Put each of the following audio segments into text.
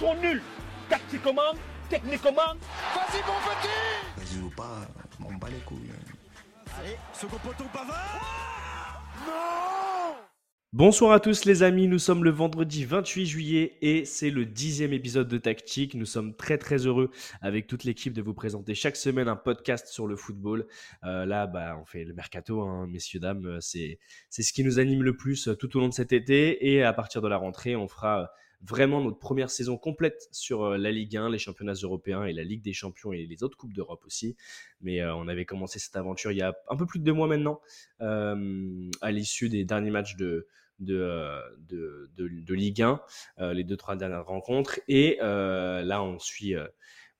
sont nuls. Tactiquement, techniquement. Vas-y, mon petit Vas-y ou pas, on bat les couilles. Allez, second poteau Pavard Non Bonsoir à tous les amis, nous sommes le vendredi 28 juillet et c'est le dixième épisode de Tactique. Nous sommes très très heureux avec toute l'équipe de vous présenter chaque semaine un podcast sur le football. Euh, là, bah, on fait le mercato, hein, messieurs, dames, c'est, c'est ce qui nous anime le plus euh, tout au long de cet été et à partir de la rentrée, on fera vraiment notre première saison complète sur euh, la Ligue 1, les championnats européens et la Ligue des champions et les autres coupes d'Europe aussi. Mais on avait commencé cette aventure il y a un peu plus de deux mois maintenant, à l'issue des derniers matchs de, de, de, de, Ligue 1, les deux, trois dernières rencontres. Et là, on suit,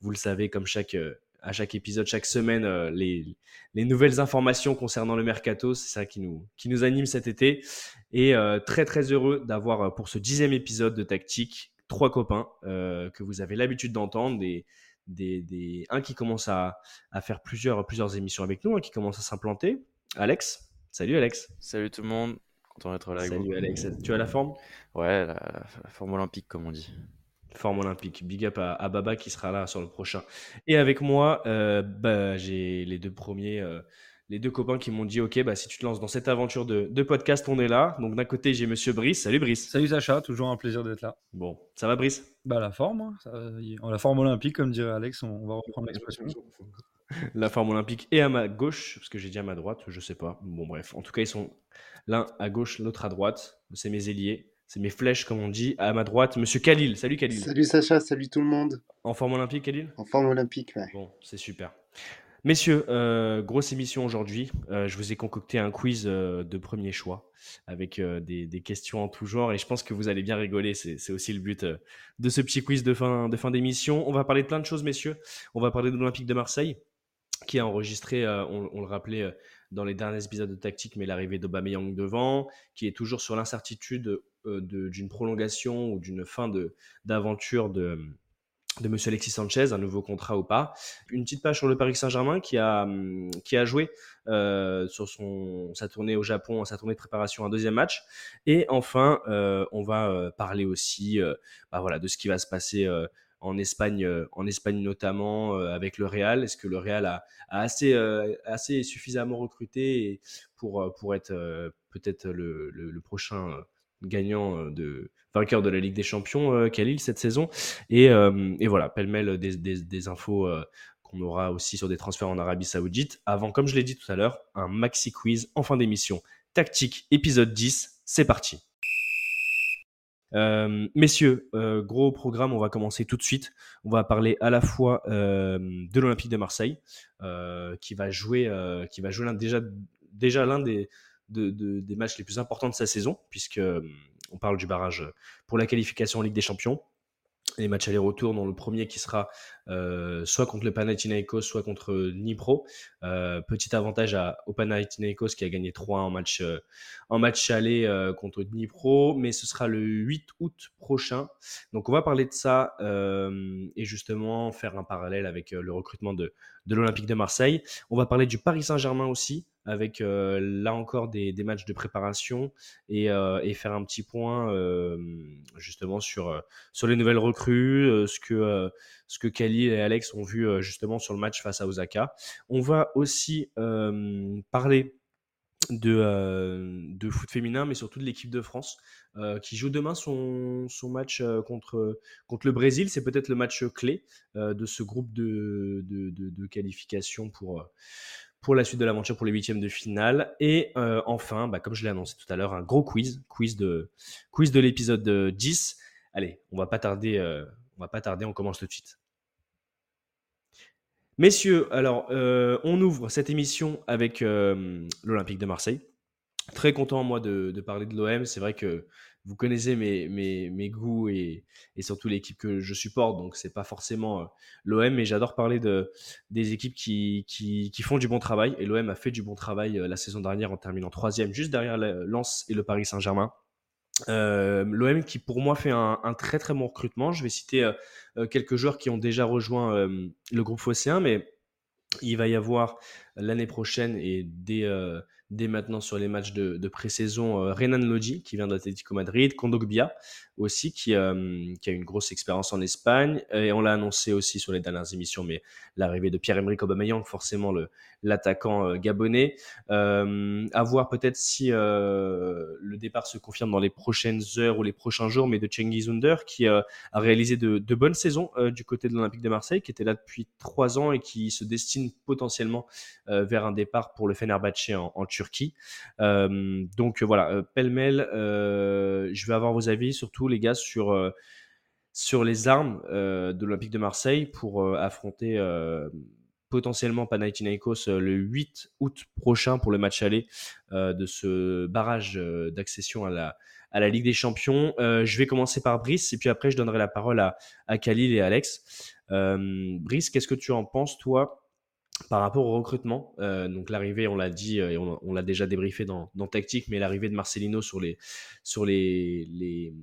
vous le savez, comme chaque, à chaque épisode, chaque semaine, les, les, nouvelles informations concernant le mercato. C'est ça qui nous, qui nous anime cet été. Et très, très heureux d'avoir pour ce dixième épisode de Tactique trois copains que vous avez l'habitude d'entendre. Des, des, des, un qui commence à, à, faire plusieurs, plusieurs émissions avec nous, un qui commence à s'implanter. Alex, salut Alex. Salut tout le monde. Content d'être là. Salut Alex, tu as la forme? Ouais, la, forme olympique comme on dit. Forme olympique. Big up à, Baba qui sera là sur le prochain. Et avec moi, euh, bah, j'ai les deux premiers, euh, les deux copains qui m'ont dit Ok, bah, si tu te lances dans cette aventure de, de podcast, on est là. Donc d'un côté, j'ai Monsieur Brice. Salut Brice. Salut Sacha, toujours un plaisir d'être là. Bon, ça va Brice? Bah la forme, hein. ça, la forme olympique, comme dirait Alex, on va reprendre l'expression la forme olympique et à ma gauche, parce que j'ai dit à ma droite, je sais pas. Bon, bref, en tout cas, ils sont l'un à gauche, l'autre à droite. C'est mes ailiers, c'est mes flèches, comme on dit. À ma droite, monsieur Khalil. Salut Khalil. Salut Sacha, salut tout le monde. En forme olympique, Khalil? En forme olympique, ouais. Bon, c'est super. Messieurs, euh, grosse émission aujourd'hui. Euh, je vous ai concocté un quiz euh, de premier choix avec des, des, questions en tout genre et je pense que vous allez bien rigoler. C'est aussi le but de ce petit quiz de fin de fin d'émission. On va parler de plein de choses, messieurs. On va parler de l'Olympique de Marseille qui a enregistré, on, le rappelait dans les derniers épisodes de Tactique, mais l'arrivée d'Aubameyang devant, qui est toujours sur l'incertitude d'une prolongation ou d'une fin d'aventure de, de, Monsieur Alexis Sanchez, un nouveau contrat ou pas. Une petite page sur le Paris Saint-Germain qui a, hum, qui a joué sur son, sa tournée au Japon, sa tournée de préparation, un deuxième match. Et enfin, on va parler aussi bah voilà, de ce qui va se passer en Espagne, euh, en Espagne notamment euh, avec le Real. Est-ce que le Real a, assez, euh, assez suffisamment recruté pour, pour être peut-être le, le, prochain gagnant de vainqueur de la Ligue des Champions, Khalil, cette saison. Et, et voilà, pêle-mêle des, infos qu'on aura aussi sur des transferts en Arabie Saoudite. Avant, comme je l'ai dit tout à l'heure, un maxi quiz en fin d'émission. Tactique, épisode 10, c'est parti. Euh, messieurs, euh, gros programme, on va commencer tout de suite. On va parler à la fois euh, de l'Olympique de Marseille, qui va jouer, qui va jouer déjà, déjà l'un des, des matchs les plus importants de sa saison, puisque on parle du barrage pour la qualification en Ligue des Champions. Les matchs aller-retour, dans le premier qui sera euh, soit contre le Panathinaikos, soit contre Dnipro. Euh, petit avantage à, au Panathinaikos qui a gagné 3 en match, euh, match aller euh, contre Dnipro, mais ce sera le 8 août prochain. Donc on va parler de ça et justement faire un parallèle avec le recrutement de, de l'Olympique de Marseille. On va parler du Paris Saint-Germain aussi, avec euh, là encore des, des, matchs de préparation et, euh, et, faire un petit point euh, justement sur, sur les nouvelles recrues, ce que, ce que Et Alex ont vu justement sur le match face à Osaka. On va aussi parler de, de foot féminin, mais surtout de l'équipe de France, qui joue demain son, match contre, le Brésil. C'est peut-être le match clé de ce groupe de, de, de, qualification pour, la suite de l'aventure pour les huitièmes de finale. Et euh, enfin, bah, comme je l'ai annoncé tout à l'heure, un gros quiz, quiz de, quiz de l'épisode 10. Allez, on va pas tarder, euh, on va pas tarder, on commence tout de suite. Messieurs, alors euh, on ouvre cette émission avec l'Olympique de Marseille. Très content moi de, parler de l'OM. C'est vrai que vous connaissez mes, goûts et, surtout l'équipe que je supporte, donc c'est pas forcément euh, l'OM, mais j'adore parler de, des équipes qui, font du bon travail. Et l'OM a fait du bon travail euh, la saison dernière en terminant troisième, juste derrière Lens et le Paris Saint-Germain. Euh, L'OM qui pour moi fait un, très très bon recrutement. Je vais citer euh, quelques joueurs qui ont déjà rejoint euh, le groupe Phocéen, mais il va y avoir l'année prochaine et dès, dès maintenant sur les matchs de, de pré-saison euh, Renan Lodi qui vient d'Atlético Madrid, Kondogbia aussi qui, euh, qui, a une grosse expérience en Espagne et on l'a annoncé aussi sur les dernières émissions mais l'arrivée de Pierre-Emerick Aubameyang forcément le l'attaquant euh, gabonais euh, à voir peut-être si euh, le départ se confirme dans les prochaines heures ou les prochains jours mais de Cengiz Under qui a réalisé de, de bonnes saisons du côté de l'Olympique de Marseille qui était là depuis trois ans et qui se destine potentiellement vers un départ pour le Fenerbahçe en, en Turquie. Euh, donc voilà, pêle-mêle, euh, je vais avoir vos avis surtout les gars sur sur les armes de l'Olympique de Marseille pour affronter potentiellement Panathinaikos le 8 août prochain pour le match aller de ce barrage d'accession à la, à la Ligue des Champions. je vais commencer par Brice et puis après je donnerai la parole à, à Khalil et Alex. Brice, qu'est-ce que tu en penses toi par rapport au recrutement, euh, donc l'arrivée, on l'a dit et on, l'a déjà débriefé dans, dans Tactique, mais l'arrivée de Marcelino sur, les, sur, les, les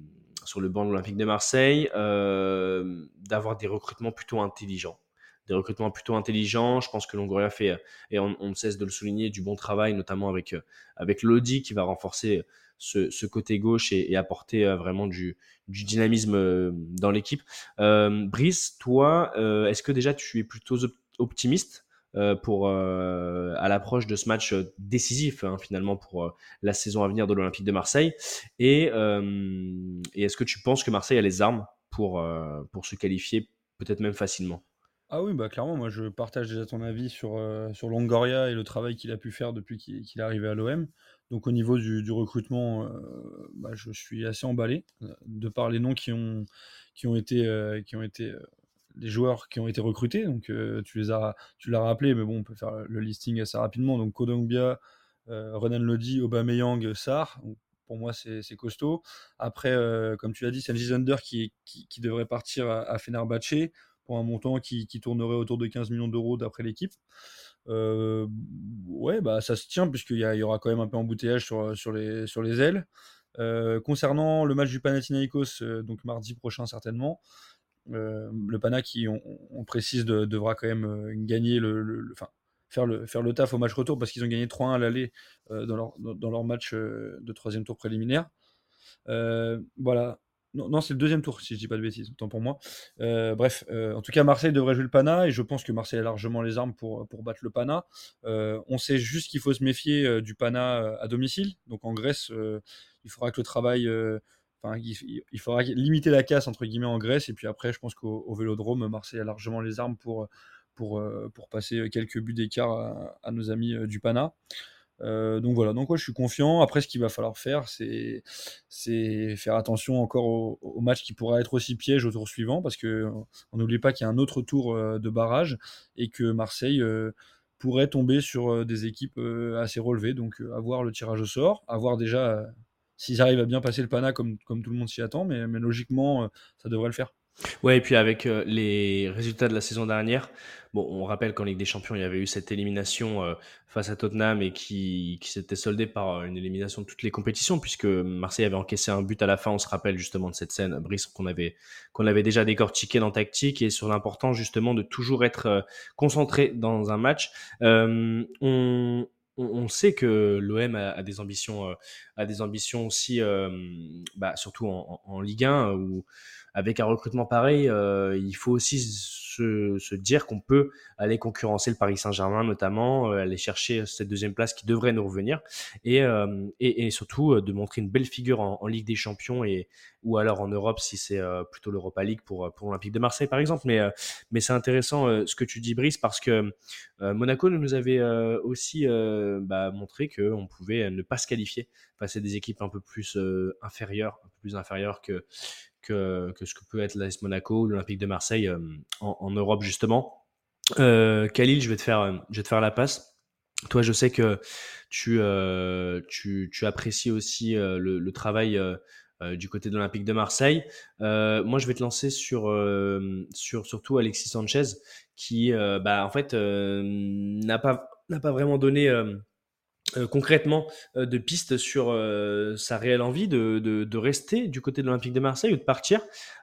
sur le banc de l'Olympique de Marseille, euh, d'avoir des recrutements plutôt intelligents. Des recrutements plutôt intelligents. Je pense que Longoria fait, et on, ne cesse de le souligner, du bon travail, notamment avec, avec Lodi qui va renforcer ce, ce côté gauche et, et apporter euh, vraiment du, du dynamisme euh, dans l'équipe. Euh, Brice, toi, est-ce que déjà tu es plutôt optimiste euh, pour euh, à l'approche de ce match euh, décisif hein, finalement pour la saison à venir de l'Olympique de Marseille? Et, et est-ce que tu penses que Marseille a les armes pour, pour se qualifier peut-être même facilement? Ah oui, bah clairement, moi je partage déjà ton avis sur, sur Longoria et le travail qu'il a pu faire depuis qu'il est arrivé à l'OM. Donc au niveau du, recrutement, bah, je suis assez emballé de par les noms qui ont, été, les joueurs qui ont été recrutés. Donc, euh, tu l'as rappelé, mais bon, on peut faire le listing assez rapidement. Donc, Kodongbia, euh, Renan Lodi, Aubameyang, Sarr. pour moi, c'est costaud. Après, euh, comme tu l'as dit, c'est un qui, qui, devrait partir à, à Fenerbahce pour un montant qui, tournerait autour de 15 millions d'euros d'après l'équipe. Euh, ouais, bah ça se tient puisqu'il y, y, aura quand même un peu embouteillage sur, les, ailes. Euh, concernant le match du Panathinaikos, euh, donc mardi prochain certainement, le Pana qui, on, précise, devra quand même gagner le, enfin, faire le, faire le taf au match retour parce qu'ils ont gagné 3-1 à l'aller dans, leur, dans, leur match de troisième tour préliminaire. voilà. Non, c'est le deuxième tour, si je dis pas de bêtises, autant pour moi. bref, en tout cas, Marseille devrait jouer le Pana et je pense que Marseille a largement les armes pour, battre le Pana. on sait juste qu'il faut se méfier du Pana à domicile. Donc en Grèce, il faudra que le travail il, faudra limiter la casse entre guillemets en Grèce et puis après je pense qu'au Vélodrome Marseille a largement les armes pour pour, euh, passer quelques buts d'écart à, nos amis euh, du Pana. Euh, donc voilà, donc ouais, je suis confiant. Après, ce qu'il va falloir faire, c'est faire attention encore au, match qui pourra être aussi piège au tour suivant, parce que on n'oublie pas qu'il y a un autre tour de barrage et que Marseille pourrait tomber sur des équipes assez relevées. Donc, avoir le tirage au sort, avoir déjà s'ils arrivent à bien passer le Pana comme, tout le monde s'y attend, mais, mais logiquement, euh, ça devrait le faire. Ouais, et puis avec euh, les résultats de la saison dernière, on rappelle qu'en Ligue des Champions, il y avait eu cette élimination euh, face à Tottenham et qui, s'était soldée par une élimination de toutes les compétitions, puisque Marseille avait encaissé un but à la fin. On se rappelle justement de cette scène, Brice, qu'on avait, avait déjà décortiqué dans Tactique et sur l'importance justement de toujours être concentré dans un match. on, sait que l'OM a, des ambitions, euh, a des ambitions aussi, euh, bah, surtout en, en, Ligue 1, où avec un recrutement pareil, euh, il faut aussi se, dire qu'on peut aller concurrencer le Paris Saint-Germain notamment, euh, aller chercher cette deuxième place qui devrait nous revenir, et, euh, surtout de montrer une belle figure en, Ligue des Champions et ou alors en Europe si c'est plutôt l'Europa League pour pour l'Olympique de Marseille par exemple. Mais mais c'est intéressant ce que tu dis Brice parce que Monaco nous avait aussi bah, montré qu'on pouvait ne pas se qualifier face à des équipes un peu plus inférieures, un peu plus inférieures que que, ce que peut être l'AS Monaco ou l'Olympique de Marseille euh, en, Europe justement. Euh, Khalil, je vais te faire, je vais te faire la passe. Toi, je sais que tu, euh, tu, tu, apprécies aussi euh, le, travail euh, euh, du côté de l'Olympique de Marseille. moi, je vais te lancer sur, sur surtout Alexis Sanchez, qui, bah, en fait, n'a pas n'a pas vraiment donné euh, concrètement euh, de pistes sur euh, sa réelle envie de, de, de rester du côté de l'Olympique de Marseille ou de partir.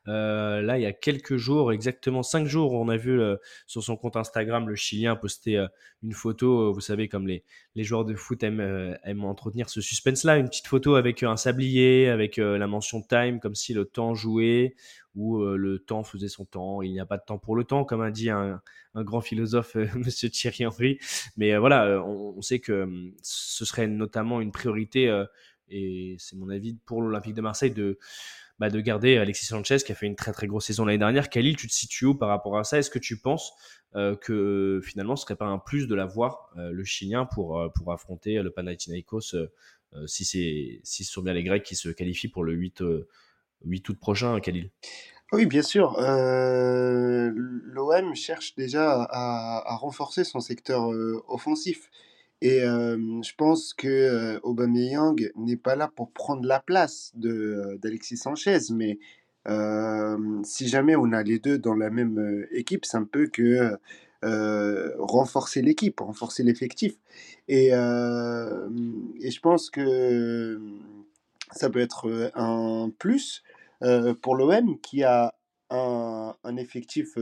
Euh, là, il y a quelques jours, exactement cinq jours, on a vu euh, sur son compte Instagram le Chilien poster euh, une photo. Vous savez, comme les, les joueurs de foot aiment, aiment entretenir ce suspense-là, une petite photo avec un sablier, avec la mention time, comme si le temps jouait ou le temps faisait son temps. Il n'y a pas de temps pour le temps, comme a dit un, grand philosophe, Monsieur Thierry Henry. Mais voilà, on, sait que ce serait notamment une priorité, et c'est mon avis pour l'Olympique de Marseille de bah, de garder Alexis Sanchez qui a fait une très très grosse saison l'année dernière. Khalil, tu te situes où par rapport à ça? Est-ce que tu penses euh, que finalement ce serait pas un plus de l'avoir euh, le Chilien pour, euh, pour affronter le Panathinaikos si c'est si ce sont bien les Grecs qui se qualifient pour le 8, 8 août prochain, Khalil oui, bien sûr. Euh, L'OM cherche déjà à, renforcer son secteur euh, offensif. Et euh, je pense que euh, Aubameyang n'est pas là pour prendre la place de d'Alexis Sanchez, mais euh, si jamais on a les deux dans la même équipe, c'est un peu que renforcer l'équipe, renforcer l'effectif. Et, et je pense que ça peut être un plus pour l'OM qui a un, un effectif,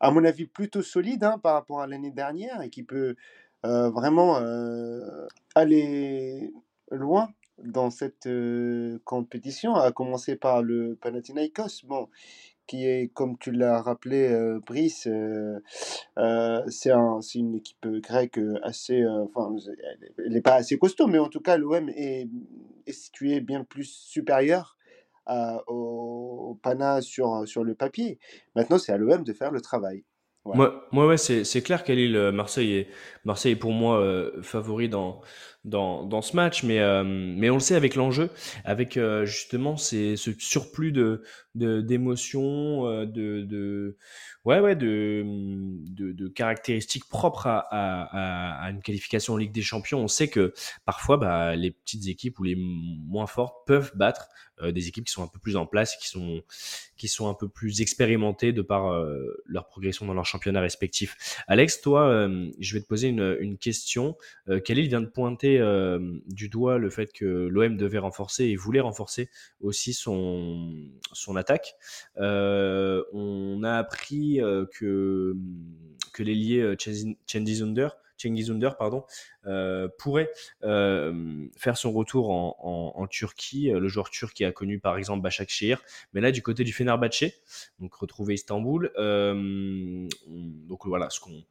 à mon avis, plutôt solide hein, par rapport à l'année dernière et qui peut vraiment aller loin dans cette compétition, à commencer par le Panathinaikos, bon, qui est, comme tu l'as rappelé, Brice, c'est un, une équipe grecque assez, enfin, elle n'est pas assez costaud, mais en tout cas, l'OM est, est situé bien plus supérieur au, au Pana sur, sur le papier. Maintenant, c'est à l'OM de faire le travail. Moi, moi, ouais, c'est clair Marseille est, Marseille est pour moi favori dans, dans, dans ce match, mais, euh, mais on le sait avec l'enjeu, avec euh, justement ces, ce surplus d'émotions, de, de, de, ouais, ouais, de, de, caractéristiques propres à, à, une qualification en Ligue des Champions. On sait que parfois, bah, les petites équipes ou les moins fortes peuvent battre euh, des équipes qui sont un peu plus en place, qui sont, qui sont un peu plus expérimentées de par euh, leur progression dans leur championnat respectif. Alex, toi, euh, je vais te poser une, une question. Khalil vient de pointer euh, du doigt le fait que l'OM devait renforcer et voulait renforcer aussi son, attaque. Euh, on a appris euh, que, que l'ailier Cengiz pardon, pourrait faire son retour en, Turquie. Le joueur turc qui a connu par exemple Başakşehir, mais là du côté du Fenerbahçe, donc retrouver Istanbul. Donc voilà, ce qu'on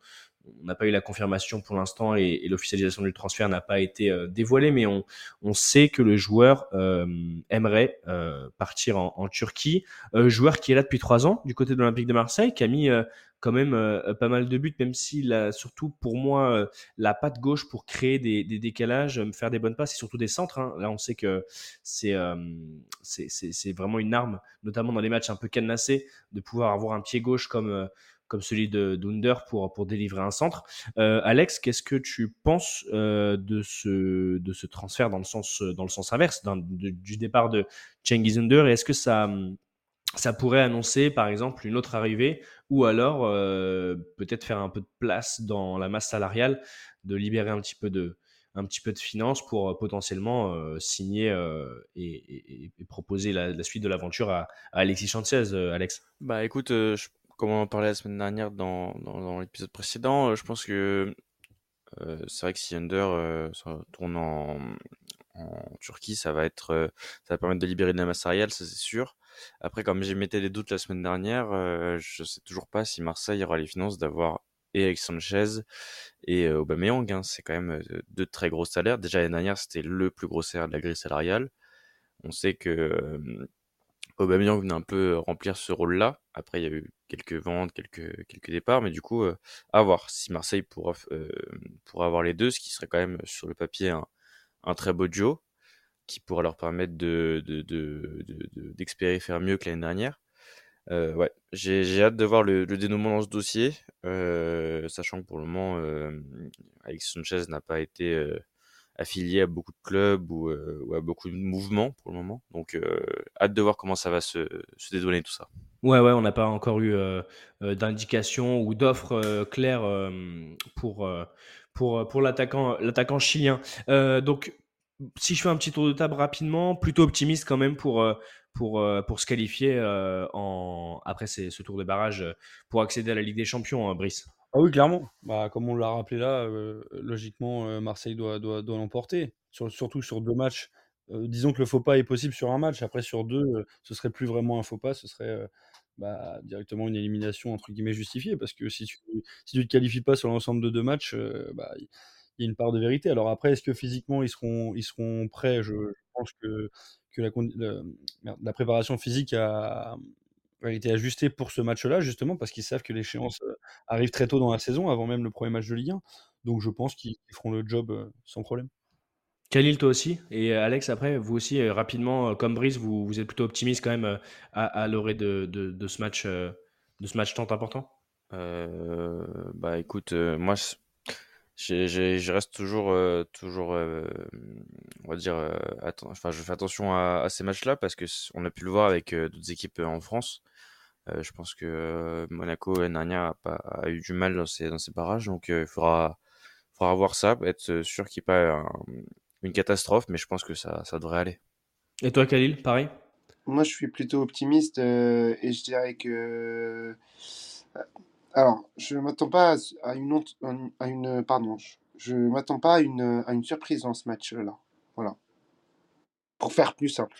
on n'a pas eu la confirmation pour l'instant et, l'officialisation du transfert n'a pas été euh, dévoilée, mais on, on, sait que le joueur euh, aimerait euh, partir en, en Turquie. Euh, joueur qui est là depuis trois ans du côté de l'Olympique de Marseille, qui a mis euh, quand même pas mal de buts, même s'il a surtout pour moi la patte gauche pour créer des, des, décalages, faire des bonnes passes et surtout des centres. Hein. Là, on sait que c'est c'est vraiment une arme, notamment dans les matchs un peu cadenassés, de pouvoir avoir un pied gauche comme comme celui de d'Under pour, pour délivrer un centre. Euh, Alex, qu'est-ce que tu penses euh, de, ce, de ce transfert dans le sens, dans le sens inverse, du départ de Cengiz Under? Et est-ce que ça, ça pourrait annoncer, par exemple, une autre arrivée ou alors euh, peut-être faire un peu de place dans la masse salariale, de libérer un petit peu de, un petit peu de finances pour potentiellement euh, signer euh, et, proposer la, suite de l'aventure à, Alexis Sanchez, Alex? Bah écoute, comme on en parlait la semaine dernière dans, dans, dans l'épisode précédent, euh, je pense que euh, c'est vrai que si Under euh, tourne en, en, Turquie, ça va être, euh, ça va permettre de libérer de la masse salariale, ça c'est sûr. Après, comme j'émettais des doutes la semaine dernière, euh, je sais toujours pas si Marseille aura les finances d'avoir et Alex Sanchez et Aubameyang. Hein, c'est quand même deux très gros salaires. Déjà l'année dernière, c'était le plus gros salaire de la grille salariale. On sait que Aubameyang venait un peu remplir ce rôle-là. Après, il y a eu quelques ventes, quelques, départs, mais du coup, à voir si Marseille pourra, avoir les deux, ce qui serait quand même sur le papier un, très beau duo, qui pourra leur permettre de, faire mieux que l'année dernière. Ouais, j'ai hâte de voir le, le, dénouement dans ce dossier, sachant que pour le moment, Alex Sanchez n'a pas été affilié à beaucoup de clubs ou, euh, ou, à beaucoup de mouvements pour le moment. Donc, euh, hâte de voir comment ça va se, se tout ça. Ouais, ouais, on n'a pas encore eu euh, euh d'indications ou d'offres euh, claires pour, pour, pour l'attaquant, l'attaquant chilien. Donc, si je fais un petit tour de table rapidement, plutôt optimiste quand même pour, pour, pour se qualifier en, après ce tour de barrage pour accéder à la Ligue des Champions, hein, Brice. Ah oui, clairement. Bah, comme on l'a rappelé là, euh, logiquement, euh, Marseille doit, doit, doit l'emporter. Sur- surtout sur deux matchs. Euh, disons que le faux pas est possible sur un match. Après, sur deux, euh, ce serait plus vraiment un faux pas. Ce serait bah, directement une élimination entre guillemets justifiée. Parce que si tu si tu te qualifies pas sur l'ensemble de deux matchs, bah, il y a une part de vérité. Alors après, est-ce que physiquement ils seront, ils seront prêts? Je, pense que, que la préparation physique a, a été ajustée pour ce match-là, justement, parce qu'ils savent que l'échéance euh, arrive très tôt dans la saison, avant même le premier match de Ligue 1. Donc je pense qu'ils feront le job euh, sans problème. Khalil, toi aussi? Et euh, Alex, après, vous aussi, euh, rapidement, euh, comme Brice, vous, vous êtes plutôt optimiste quand même euh, à, à l'orée de, de, de ce match, euh, de ce match tant important? Euh, bah écoute, euh, moi je reste toujours, euh, toujours, euh, on va dire, euh, enfin je fais attention à, à ces matchs-là parce que c- on a pu le voir avec euh, d'autres équipes en France. Euh, je pense que euh, Monaco l'année dernière a, pas, a eu du mal dans ces, dans ces barrages, donc euh, il faudra, faudra voir ça, être sûr qu'il n'y ait pas un- une catastrophe, mais je pense que ça, ça devrait aller. Et toi, Khalil, pareil? Moi, je suis plutôt optimiste euh, et je dirais que. Alors, je m'attends pas à une, honte- à une, pardon, je- je m'attends pas à une, à une surprise dans ce match-là. Voilà. Pour faire plus simple.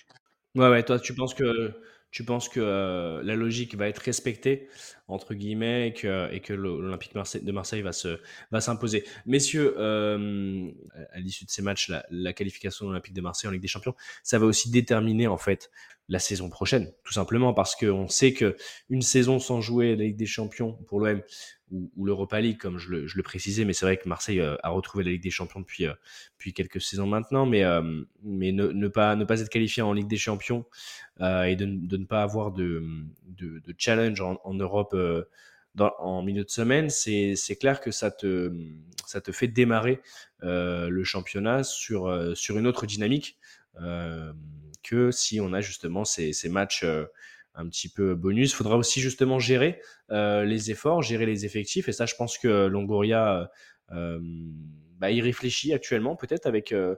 Ouais, ouais, toi, tu penses que, tu penses que euh, la logique va être respectée, entre guillemets, et que, l'Olympique de Marseille va se, va s'imposer. Messieurs, euh, à l'issue de ces matchs, la, qualification de l'Olympique de Marseille en Ligue des Champions, ça va aussi déterminer, en fait, la saison prochaine, tout simplement parce qu'on sait que une saison sans jouer la Ligue des Champions pour l'OM ou, l'Europa League, comme je le, précisais, mais c'est vrai que Marseille euh, a retrouvé la Ligue des Champions depuis, euh, quelques saisons maintenant, mais, ne, pas, être qualifié en Ligue des Champions et de, ne pas avoir de, challenge en, Europe dans, en milieu de semaine, c'est clair que ça te, fait démarrer euh, le championnat sur, euh, sur une autre dynamique euh, que si on a justement ces, matchs euh, un petit peu bonus. Il faudra aussi justement gérer euh, les efforts, gérer les effectifs. Et ça, je pense que Longoria euh, bah, y réfléchit actuellement, peut-être avec euh,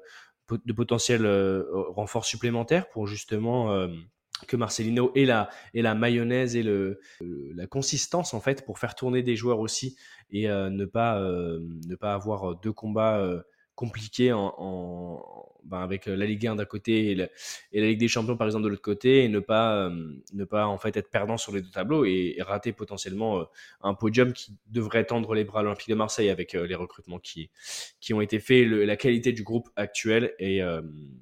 de potentiels euh, renforts supplémentaires pour justement euh, que Marcelino ait la, ait la mayonnaise et le, la consistance en fait pour faire tourner des joueurs aussi et euh, ne, pas, euh, ne pas avoir deux combats euh, compliqués en ben avec la Ligue 1 d'un côté et la, Ligue des Champions par exemple de l'autre côté et ne pas, euh, ne pas en fait être perdant sur les deux tableaux et, rater potentiellement euh, un podium qui devrait tendre les bras à l'Olympique de Marseille avec euh, les recrutements qui, qui ont été faits, la qualité du groupe actuel et euh,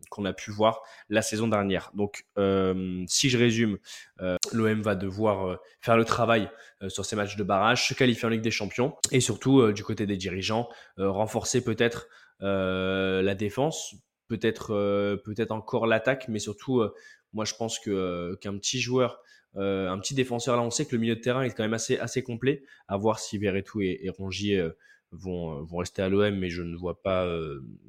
qu'on a pu voir la saison dernière. Donc euh, si je résume, euh, l'OM va devoir euh, faire le travail euh, sur ces matchs de barrage, se qualifier en Ligue des Champions et surtout euh, du côté des dirigeants, euh, renforcer peut-être euh, la défense, peut-être euh, peut-être encore l'attaque, mais surtout, euh, moi je pense que euh, qu'un petit joueur, un petit défenseur, là on sait que le milieu de terrain est quand même assez assez complet. À voir si Verretou et, Rongier vont vont rester à l'OM, mais je ne vois pas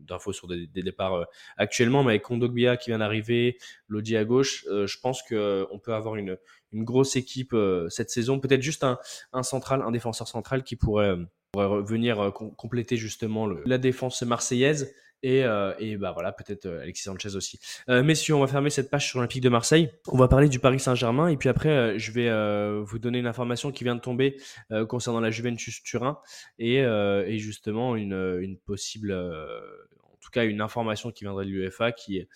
d'infos sur des, départs actuellement. Mais avec Kondogbia qui vient d'arriver, Lodi à gauche, je pense que on peut avoir une une grosse équipe cette saison. Peut-être juste un un central, un défenseur central qui pourrait pourrait venir com compléter justement le, la défense marseillaise et, euh, et bah voilà, peut-être euh, Alexis Sanchez aussi. Euh, messieurs, on va fermer cette page sur l'Olympique de Marseille. On va parler du Paris Saint-Germain et puis après, euh, je vais euh, vous donner une information qui vient de tomber euh, concernant la Juventus Turin et, et justement une, une possible, tout cas une information qui viendrait de l'UEFA qui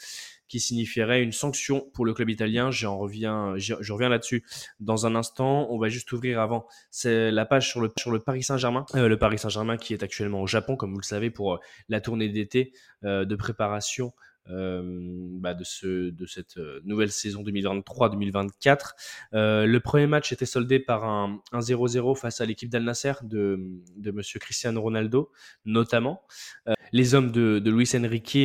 qui signifierait une sanction pour le club italien. J'en reviens, je reviens là-dessus dans un instant. On va juste ouvrir avant c'est la page sur le sur le Paris Saint-Germain, euh, le Paris Saint-Germain qui est actuellement au Japon, comme vous le savez, pour la tournée d'été euh, de préparation. Euh, bah de, ce, de cette nouvelle saison 2023-2024. Euh, le premier match était soldé par un, un 0-0 face à l'équipe d'Al Nasser de, de Monsieur Cristiano Ronaldo, notamment. Euh, les hommes de, de Luis Enrique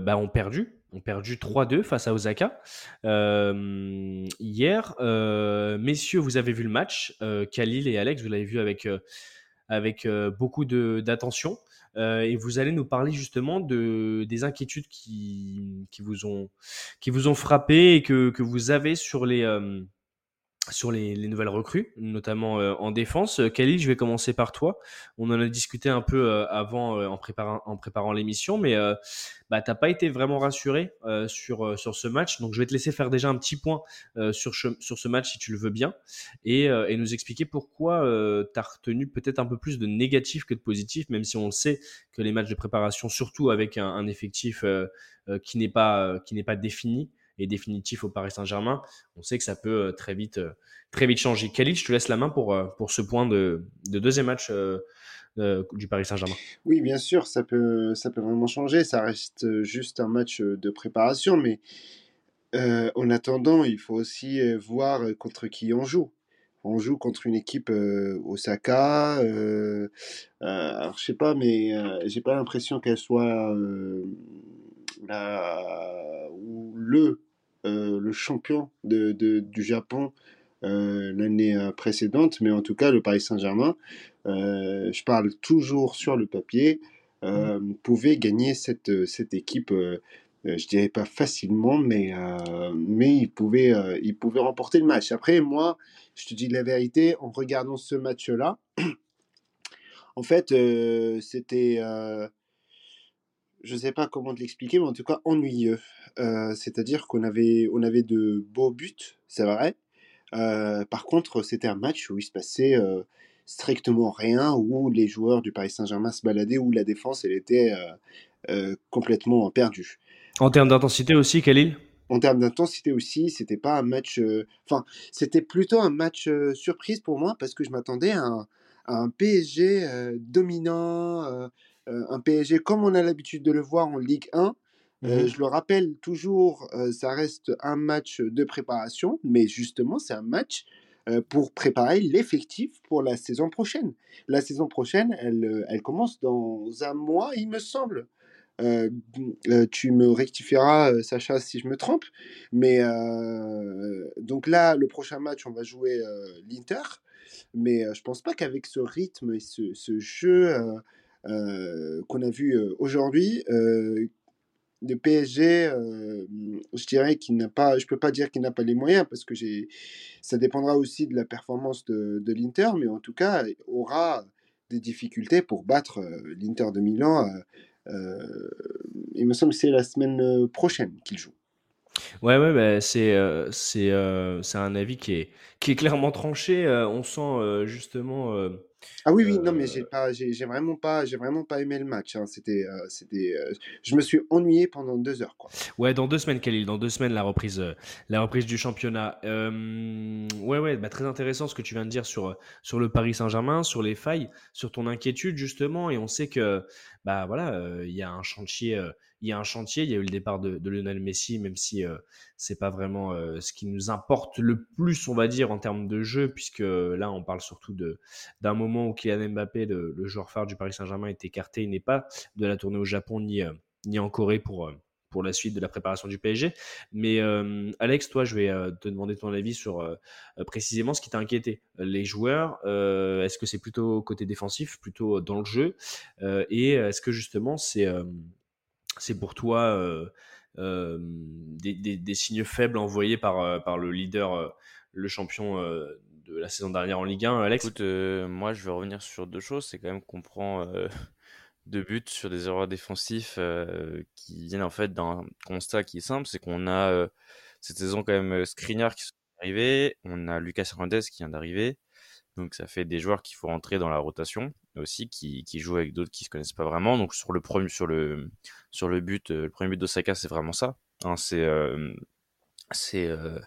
bah, ont perdu, ont perdu 3-2 face à Osaka euh, hier. Euh, messieurs, vous avez vu le match. Euh, Khalil et Alex, vous l'avez vu avec, avec beaucoup d'attention. Et vous allez nous parler justement de, des inquiétudes qui, qui, vous, ont, qui vous ont frappé et que, que vous avez sur les, sur les, les, nouvelles recrues, notamment euh, en défense. Euh, Khalil, je vais commencer par toi. On en a discuté un peu euh, avant en préparant, en préparant l'émission, mais bah, tu n'as pas été vraiment rassuré sur, sur ce match. Donc je vais te laisser faire déjà un petit point sur, sur ce match si tu le veux bien et, et nous expliquer pourquoi tu as retenu peut-être un peu plus de négatif que de positif, même si on sait que les matchs de préparation, surtout avec un, un effectif qui n'est pas, qui n'est pas défini, et définitif au Paris Saint-Germain, on sait que ça peut euh, très vite, euh, très vite changer. Khalid, je te laisse la main pour, euh, pour ce point de, de deuxième match du Paris Saint-Germain. Oui, bien sûr, ça peut, ça peut vraiment changer. Ça reste juste un match de préparation, mais en attendant, il faut aussi voir contre qui on joue. On joue contre une équipe Osaka. alors, je sais pas, mais j'ai pas l'impression qu'elle soit la, le, euh, le champion de, de, du Japon euh, l'année euh, précédente, mais en tout cas, le Paris Saint-Germain, je parle toujours sur le papier, mmh. pouvait gagner cette, cette équipe je dirais pas facilement, mais, mais il, pouvait, il pouvait remporter le match. Après, moi, je te dis la vérité, en regardant ce match-là, en fait, c'était je ne sais pas comment te l'expliquer, mais en tout cas ennuyeux. Euh, c'est-à-dire qu'on avait, on avait de beaux buts, c'est vrai. Euh, par contre, c'était un match où il se passait euh, strictement rien, où les joueurs du Paris Saint-Germain se baladaient, où la défense, elle était complètement perdue. En termes d'intensité aussi, Khalil? En termes d'intensité aussi, c'était pas un match. Enfin, c'était plutôt un match surprise pour moi parce que je m'attendais à, à, un PSG dominant, un PSG comme on a l'habitude de le voir en Ligue 1. Euh, mmh je le rappelle toujours, euh, ça reste un match de préparation, mais justement, c'est un match pour préparer l'effectif pour la saison prochaine. La saison prochaine, elle, elle commence dans un mois, il me semble. tu me rectifieras, Sacha, si je me trompe. Mais donc là, le prochain match, on va jouer l'Inter. Mais je pense pas qu'avec ce rythme et ce, ce jeu euh, qu'on a vu euh, aujourd'hui. Euh, le PSG, je dirais qu'il n'a pas, je peux pas dire qu'il n'a pas les moyens parce que j'ai, ça dépendra aussi de la performance de, de l'Inter, mais en tout cas, aura des difficultés pour battre l'Inter de Milan. il me semble que c'est la semaine prochaine qu'il joue. Ouais, ouais, bah, c'est c'est c'est un avis qui est, qui est clairement tranché. on sent justement ah oui, oui, non, mais j'ai pas, j'ai vraiment pas, j'ai vraiment pas aimé le match. Hein. C'était, euh, c'était, euh, je me suis ennuyé pendant deux heures, quoi. Ouais, dans deux semaines, Khalil, dans deux semaines, la reprise, euh, la reprise du championnat. ouais, ouais, bah, très intéressant ce que tu viens de dire sur, sur le Paris Saint-Germain, sur les failles, sur ton inquiétude, justement. Et on sait que, bah voilà, il y a un chantier il y a un chantier. Il y a eu le départ de, Lionel Messi, même si euh, c'est pas vraiment euh, ce qui nous importe le plus, on va dire, en termes de jeu, puisque là, on parle surtout d'un moment où Kylian Mbappé, le, joueur phare du Paris Saint-Germain, est écarté. Il n'est pas de la tournée au Japon ni, euh, ni en Corée pour pour la suite de la préparation du PSG. Mais Alex, toi, je vais te demander ton avis sur précisément ce qui t'a inquiété. Les joueurs, est-ce que c'est plutôt côté défensif, plutôt dans le jeu Et est-ce que justement c'est c'est pour toi euh, euh, des, signes faibles envoyés par, euh, le leader, le champion de la saison dernière en Ligue 1, Alex? Écoute, moi je vais revenir sur deux choses. C'est quand même qu'on prend deux buts sur des erreurs défensifs qui viennent en fait d'un constat qui est simple c'est qu'on a cette saison quand même Skriniar qui est arrivé, on a Lucas Hernandez qui vient d'arriver. Donc ça fait des joueurs qu'il faut rentrer dans la rotation aussi, qui, qui jouent avec d'autres qui se connaissent pas vraiment. Donc sur le premier, sur le sur le but, euh, le premier but d'Osaka, c'est vraiment ça. Hein, c'est euh, c'est euh,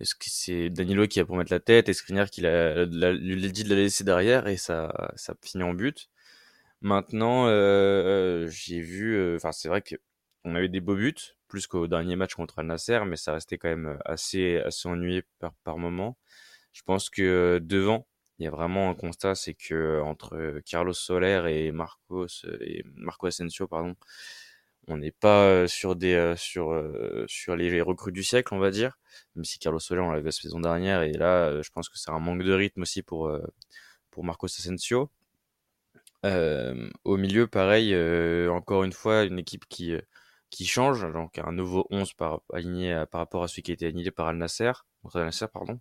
que c'est Danilo qui a pour mettre la tête et qui l'a, lui a dit de la laisser derrière et ça ça finit en but. Maintenant, j'ai vu, enfin c'est vrai qu'on avait des beaux buts, plus qu'au dernier match contre Al Nasser, mais ça restait quand même assez assez ennuyé par par moment. Je pense que devant, il y a vraiment un constat, c'est que entre Carlos Soler et Marcos et Marco Asensio, pardon, on n'est pas sur des sur sur les recrues du siècle, on va dire. Même si Carlos Soler on l'a vu la saison dernière et là, je pense que c'est un manque de rythme aussi pour pour Marcos Asensio. au milieu, pareil, encore une fois, une équipe qui qui change, donc un nouveau 11 par, aligné par rapport à celui qui a été aligné par Al Nasser, Al Nasser pardon.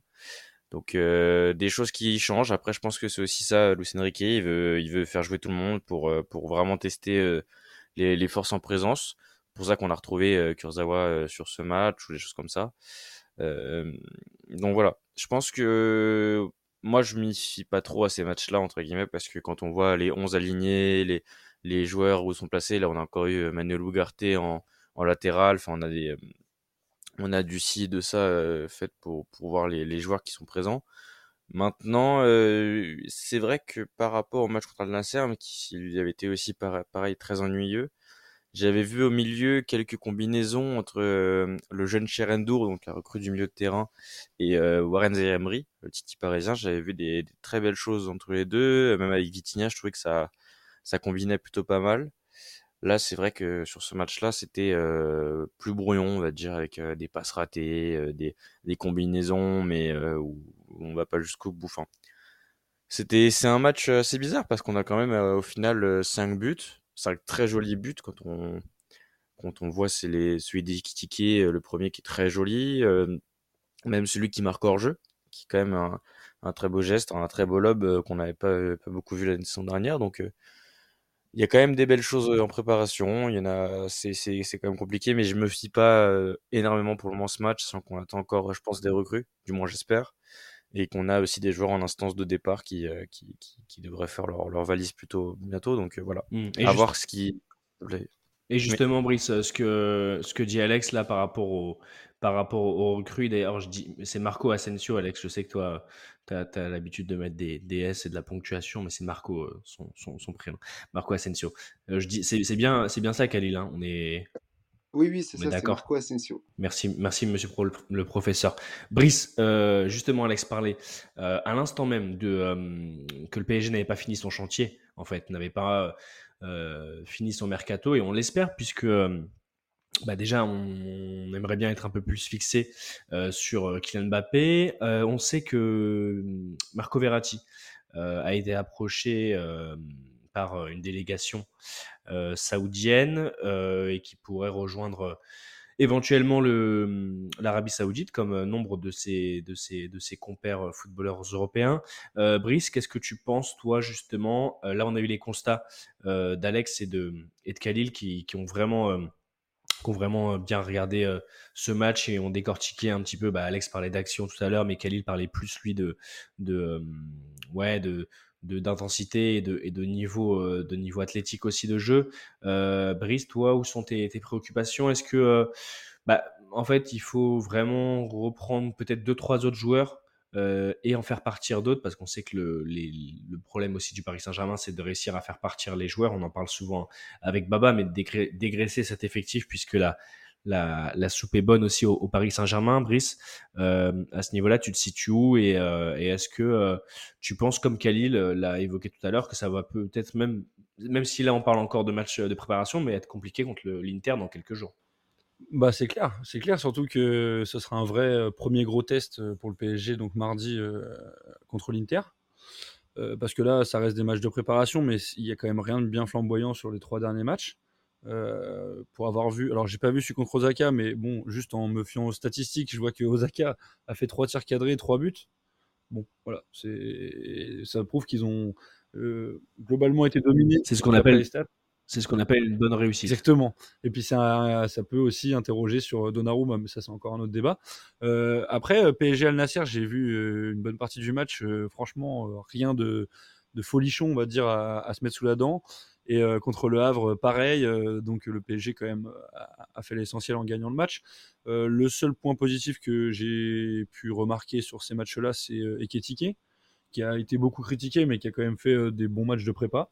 Donc euh, des choses qui changent. Après, je pense que c'est aussi ça, Luis Enrique, il veut, il veut faire jouer tout le monde pour, euh, pour vraiment tester euh, les, les forces en présence. Pour ça qu'on a retrouvé Kurzawa sur ce match ou des choses comme ça. donc voilà, je pense que moi je m'y fie pas trop à ces matchs-là entre guillemets parce que quand on voit les 11 alignés, les, les joueurs où sont placés, là on a encore eu Manuel Ugarte en, en latéral, enfin on a des on a du ci de ça euh, fait pour, pour voir les, les, joueurs qui sont présents. Maintenant, c'est vrai que par rapport au match contre Al Nasser, qui avait été aussi pareil très ennuyeux, j'avais vu au milieu quelques combinaisons entre le jeune Cherendour, donc la recrue du milieu de terrain, et euh, Warren Zayemri, le Titi parisien. J'avais vu des, des, très belles choses entre les deux. Même avec Vitinha, je trouvais que ça, ça combinait plutôt pas mal. Là, c'est vrai que sur ce match-là, c'était plus brouillon, on va dire, avec des passes ratées, des, combinaisons, mais où on va pas jusqu'au bout. C'était, c'est un match assez bizarre parce qu'on a quand même au final 5 buts, 5 très jolis buts quand on voit c'est les celui d'Ikitike, le premier qui est très joli, même celui qui marque hors jeu, qui est quand même un, un très beau geste, un très beau lob qu'on n'avait pas, pas beaucoup vu la saison dernière, donc il y a quand même des belles choses en préparation. Il y en a, c'est, c'est, c'est quand même compliqué, mais je me fie pas énormément pour le moment ce match, sans qu'on attend encore, je pense, des recrues, du moins j'espère, et qu'on a aussi des joueurs en instance de départ qui, qui, qui, qui, devraient faire leur, leur valise plutôt bientôt. Donc voilà, mmh. et à voir ce qui. Et justement, Brice, ce que, ce que dit Alex là par rapport au, par rapport aux recrues, d'ailleurs, je dis, c'est Marco Asensio, Alex. Je sais que toi, tu as, l'habitude de mettre des, des, S et de la ponctuation, mais c'est Marco, euh, son, son, son, prénom. Marco Asensio. Euh, je dis, c'est bien, c'est bien ça, Khalil. Hein. On est. Oui, oui, c'est ça, c'est Marco Asensio. Merci, merci monsieur le, professeur. Brice, euh, justement, Alex parlait euh, à l'instant même de, euh, que le PSG n'avait pas fini son chantier, en fait, n'avait pas euh, fini son mercato, et on l'espère, puisque bah déjà, on, aimerait bien être un peu plus fixé euh, sur euh, Kylian Mbappé. Euh, on sait que hum, Marco Verratti euh, a été approché euh, par une délégation euh, saoudienne et qui pourrait rejoindre éventuellement hum, l'Arabie Saoudite comme nombre de ses, de ses, de ses compères footballeurs européens. Brice, qu'est-ce que tu penses, toi, justement Là, on a eu les constats d'Alex et de, et de Khalil qui, qui ont vraiment qui ont vraiment euh, bien regardé euh, ce match et ont décortiqué un petit peu. Bah, Alex parlait d'action tout à l'heure, mais Khalil parlait plus lui de, de euh, ouais, de d'intensité et de, et de niveau niveau athlétique aussi de jeu. Euh, Brice, toi, où sont tes, préoccupations? Est-ce que bah, en fait, il faut vraiment reprendre peut-être deux trois autres joueurs euh, et en faire partir d'autres, parce qu'on sait que le, problème aussi du Paris Saint-Germain, c'est de réussir à faire partir les joueurs. On en parle souvent avec Baba, mais de dégraisser cet effectif, puisque la, la, soupe est bonne aussi au, Paris Saint-Germain. Brice, euh, à ce niveau-là, tu te situes où et, euh, est-ce que euh, tu penses, comme Khalil l'a évoqué tout à l'heure, que ça va peut-être même, même si là on parle encore de match de préparation, mais être compliqué contre l'Inter dans quelques jours? Bah, c'est clair, c'est clair, surtout que ce sera un vrai premier gros test pour le PSG, donc mardi contre l'Inter. Parce que là, ça reste des matchs de préparation, mais il y a quand même rien de bien flamboyant sur les trois derniers matchs. Euh, pour avoir vu, alors j'ai pas vu celui contre Osaka, mais bon, juste en me fiant aux statistiques, je vois que Osaka a fait trois tirs cadrés, trois buts. Bon, voilà, c'est ça prouve qu'ils ont euh, globalement été dominés. C'est ce qu'on appelle. C'est ce qu'on appelle une bonne réussite. Exactement. Et puis ça, ça peut aussi interroger sur Donnarumma, mais ça c'est encore un autre débat. Euh, après PSG Al Nasser, j'ai vu une bonne partie du match. Franchement, rien de, de, folichon, on va dire, à, à, se mettre sous la dent. Et euh, contre le Havre, pareil. donc le PSG quand même a, fait l'essentiel en gagnant le match. le seul point positif que j'ai pu remarquer sur ces matchs-là, c'est Eketike, qui a été beaucoup critiqué, mais qui a quand même fait des bons matchs de prépa.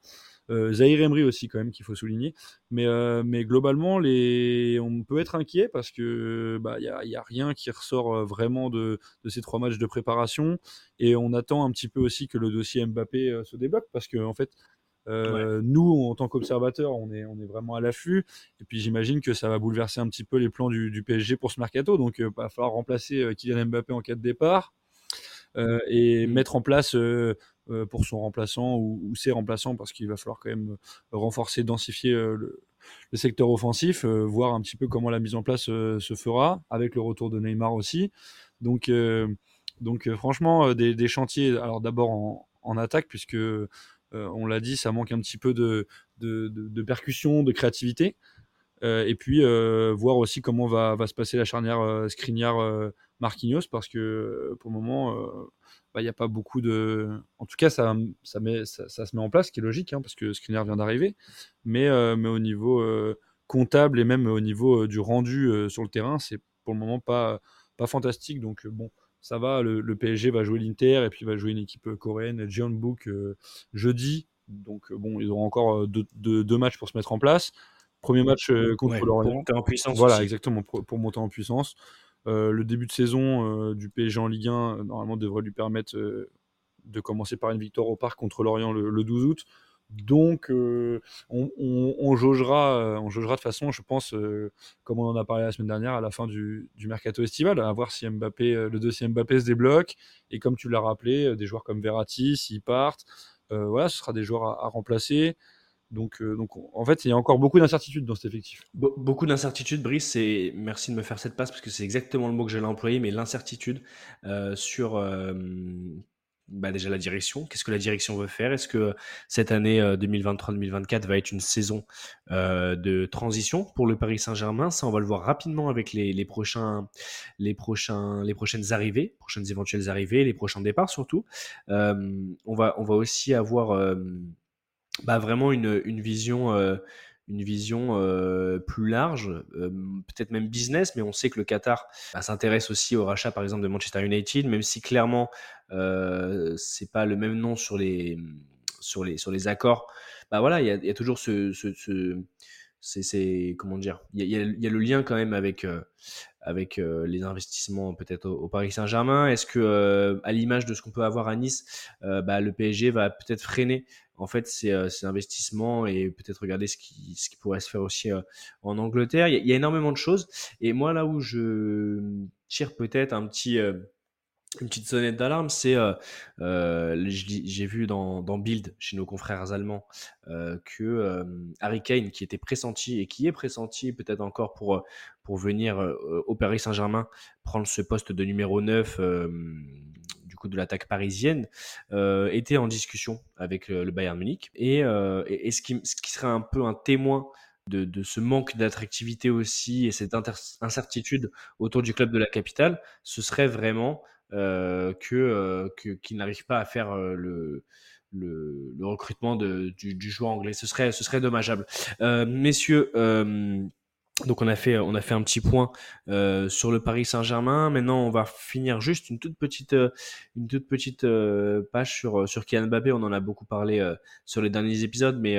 Euh, Zahir Emery aussi quand même qu'il faut souligner. Mais, euh, mais globalement, on peut être inquiet parce que bah il y a, y a, rien qui ressort euh, vraiment de, de, ces trois matchs de préparation et on attend un petit peu aussi que le dossier Mbappé euh, se débloque parce que en fait. Euh, ouais. Nous, en tant qu'observateurs, on est, on est vraiment à l'affût. Et puis, j'imagine que ça va bouleverser un petit peu les plans du, du PSG pour ce mercato. Donc, il va falloir remplacer Kylian Mbappé en cas de départ. Euh, et mmh. mettre en place euh, euh, pour son remplaçant ou, ou ses remplaçants parce qu'il va falloir quand même renforcer, densifier le, le secteur offensif, voir un petit peu comment la mise en place se fera avec le retour de Neymar aussi. Donc Donc euh, franchement, euh, des, des chantiers, alors d'abord en, en attaque, puisque euh, on l'a dit, ça manque un petit peu de, de, de, percussion, de créativité. Euh, et puis euh, voir aussi comment va, va se passer la charnière euh, Skriniar-Marquinhos, parce que euh, pour le moment, euh, bah, il n'y a pas beaucoup de. En tout cas, ça, ça, se met en place, ce qui est logique, hein, parce que Skriniar vient d'arriver. Mais, euh, mais au niveau euh, comptable et même au niveau euh, du rendu euh, sur le terrain, c'est pour le moment pas, pas fantastique. Donc euh, bon, ça va. Le, le PSG va jouer l'Inter et puis va jouer une équipe euh, coréenne, Jeonbuk, euh, jeudi. Donc euh, bon, ils auront encore deux, deux- deux matchs pour se mettre en place. Premier match contre Ouais, pour l'Orient. monter en puissance Voilà, aussi. exactement, pour, pour monter en puissance. Euh, le début de saison euh, du PSG en Ligue 1, euh, normalement, devrait lui permettre euh, de commencer par une victoire au parc contre l'Orient le, le 12 août. Donc, euh, on, on, jaugera, euh, on jaugera de façon, je pense, euh, comme on en a parlé la semaine dernière, à la fin du, du mercato estival, à voir si Mbappé, le dossier Mbappé se débloque. Et comme tu l'as rappelé, des joueurs comme Verratti, s'ils partent, voilà, ce sera des joueurs à, remplacer. Donc, donc, en fait, il y a encore beaucoup d'incertitudes dans cet effectif. Be- beaucoup d'incertitudes, Brice, et merci de me faire cette passe parce que c'est exactement le mot que j'allais employer, mais l'incertitude sur bah déjà la direction. Qu'est-ce que la direction veut faire? Est-ce que cette année euh, 2023-2024 va être une saison euh, de transition pour le Paris Saint-Germain? Ça, on va le voir rapidement avec les, les prochains, les prochains, les prochaines arrivées, prochaines éventuelles arrivées, les prochains départs surtout. Euh, on va, on va aussi avoir euh, bah, vraiment une, une vision, euh, une vision euh, plus large, euh, peut-être même business, mais on sait que le Qatar bah, s'intéresse aussi au rachat, par exemple, de Manchester United, même si clairement euh, c'est pas le même nom sur les sur les sur les accords. Bah voilà, il y y a toujours ce, ce, ce c'est, comment dire, il y a, le lien quand même avec euh, avec euh, les investissements peut-être au, Paris Saint-Germain. Est-ce que euh, à l'image de ce qu'on peut avoir à Nice, bah, le PSG va peut-être freiner en fait ces, investissements et peut-être regarder ce qui, ce qui pourrait se faire aussi en Angleterre? Il y, a, énormément de choses. Et moi, là où je tire peut-être un petit, une petite sonnette d'alarme, c'est euh, euh, j'ai vu dans, Build chez nos confrères allemands euh, que Harry Kane, qui était pressenti et qui est pressenti peut-être encore pour pour venir au Paris Saint-Germain prendre ce poste de numéro 9 euh, du coup de l'attaque parisienne, était en discussion avec le, Bayern Munich. Et, ce, qui, ce qui serait un peu un témoin de, ce manque d'attractivité aussi et cette incertitude autour du club de la capitale, ce serait vraiment euh, que euh, qu'il qu n'arrive pas à faire euh, le, le, recrutement du, joueur anglais. Ce serait, ce serait dommageable. Euh, messieurs, donc on a fait, on a fait un petit point sur le Paris Saint-Germain. Maintenant, on va finir juste une toute petite, une toute petite page sur sur Kylian Mbappé. On en a beaucoup parlé sur les derniers épisodes, mais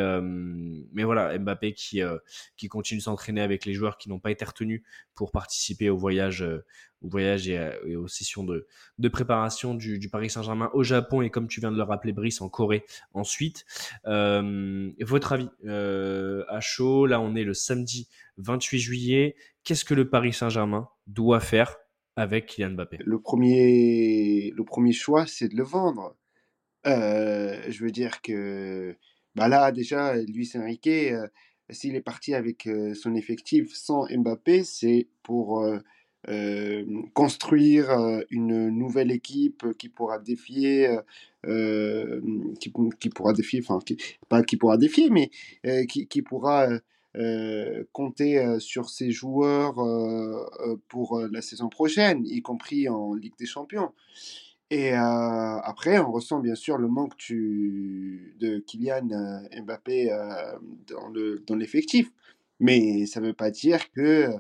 mais voilà, Mbappé qui qui continue de s'entraîner avec les joueurs qui n'ont pas été retenus pour participer au voyage au voyage et, à, et, aux sessions de, de préparation du, Paris Saint-Germain au Japon et comme tu viens de le rappeler, Brice, en Corée ensuite. Euh, votre avis euh, à chaud, là on est le samedi 28 juillet. Qu'est-ce que le Paris Saint-Germain doit faire avec Kylian Mbappé? Le premier, le premier choix, c'est de le vendre. Euh, je veux dire que bah là, déjà, Luis Enrique, euh, s'il est parti avec euh, son effectif sans Mbappé, c'est pour euh, construire euh, une nouvelle équipe qui pourra défier, euh, qui, qui, pourra défier, enfin, pas qui pourra défier, mais qui, qui, pourra compter sur ses joueurs pour la saison prochaine, y compris en Ligue des Champions. Et après, on ressent bien sûr le manque de Kylian Mbappé dans l'effectif. Dans mais ça ne veut pas dire que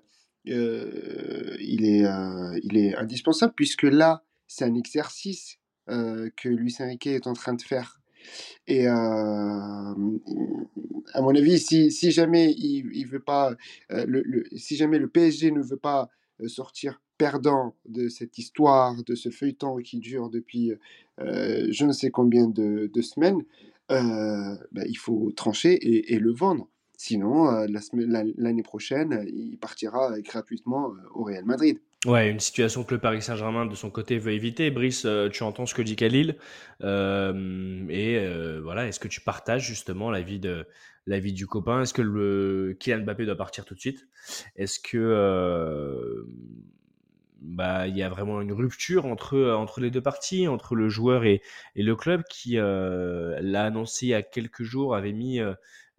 euh, il, est, euh, il est indispensable, puisque là, c'est un exercice euh, que Luis Enrique est en train de faire. Et à mon avis, si, jamais il, veut pas, le, si jamais le PSG ne veut pas sortir perdant de cette histoire, de ce feuilleton qui dure depuis je ne sais combien de, semaines, bah, il faut trancher et le vendre. Sinon, euh, l'année la, prochaine, il partira gratuitement euh, au Real Madrid. Ouais, une situation que le Paris Saint-Germain de son côté veut éviter. Brice, euh, tu entends ce que dit Khalil euh, et euh, voilà, est-ce que tu partages justement l'avis de l'avis du copain? Est-ce que le Kylian Mbappé doit partir tout de suite? Est-ce que bah, il y a vraiment une rupture entre, entre les deux parties, entre le joueur et, et le club qui l'a annoncé il y a quelques jours, avait mis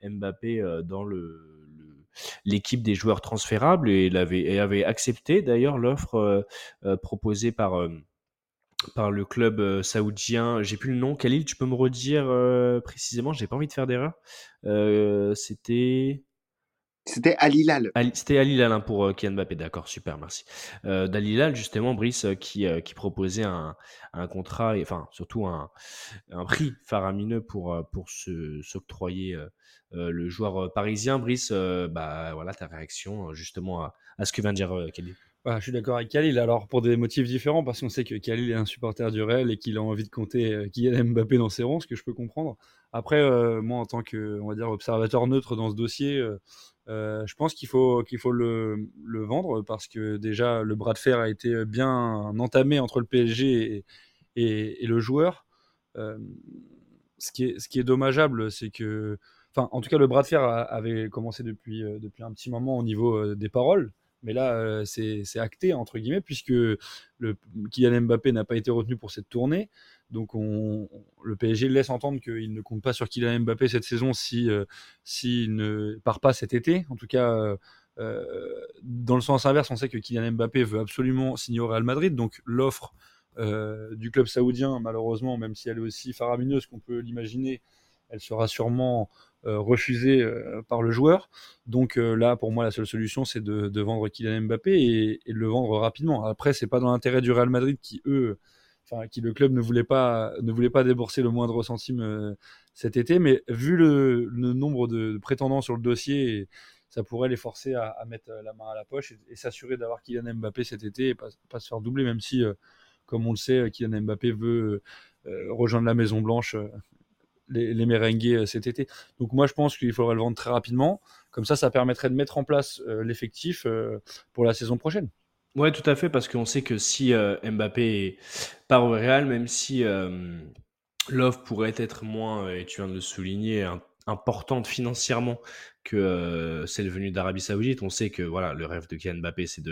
Mbappé dans le, l'équipe des joueurs transférables et, avait, accepté d'ailleurs l'offre proposée par par le club euh, saoudien. J'ai plus le nom. Khalil, tu peux me redire euh, précisément? J'ai pas envie de faire d'erreur. Euh, c'était. C'était Al Hilal. C'était Al Hilal hein, pour Kian Mbappé, d'accord, super, merci. Euh, D'Al Hilal, justement, Brice, qui, qui proposait un, un, contrat, enfin, surtout un, un prix faramineux pour, pour s'octroyer le joueur parisien. Brice, bah, voilà ta réaction justement à, à ce que vient de dire Khalil. Bah, je suis d'accord avec Khalil, alors pour des motifs différents, parce qu'on sait que Khalil est un supporter du Real et qu'il a envie de compter euh, Kylian Mbappé dans ses rangs, ce que je peux comprendre. Après, euh, moi, en tant que, on va dire, observateur neutre dans ce dossier, euh, je pense qu'il faut, qu'il faut le, vendre parce que déjà, le bras de fer a été bien entamé entre le PSG et, le joueur. ce, qui est, ce qui est dommageable, c'est que, enfin, en tout cas, le bras de fer avait commencé depuis, depuis un petit moment au niveau des paroles. Mais là, euh, c'est acté, entre guillemets, puisque Kylian Mbappé n'a pas été retenu pour cette tournée. Donc on, le PSG laisse entendre qu'il ne compte pas sur Kylian Mbappé cette saison s'il si, euh, ne part pas cet été. En tout cas, euh, dans le sens inverse, on sait que Kylian Mbappé veut absolument signer au Real Madrid. Donc l'offre du club saoudien, malheureusement, même si elle est aussi faramineuse qu'on peut l'imaginer, elle sera sûrement euh, refusé euh, par le joueur. Donc euh, là, pour moi, la seule solution, c'est de, vendre Kylian Mbappé et, de le vendre rapidement. Après, c'est pas dans l'intérêt du Real Madrid qui, eux, qui le club ne voulait pas, ne voulait pas débourser le moindre centime cet été. Mais vu le, nombre de, prétendants sur le dossier, ça pourrait les forcer à, mettre la main à la poche et, s'assurer d'avoir Kylian Mbappé cet été et pas, se faire doubler, même si, comme on le sait, Kylian Mbappé veut rejoindre la Maison Blanche les, les euh, cet été. Donc moi je pense qu'il faudrait le vendre très rapidement. Comme ça, ça permettrait de mettre en place euh, l'effectif euh, pour la saison prochaine. Ouais, tout à fait, parce qu'on sait que si Mbappé part au Real, même si l'offre pourrait être moins, et tu viens de le souligner, importante financièrement que euh, celle venue d'Arabie Saoudite. On sait que voilà, le rêve de Kylian Mbappé, c'est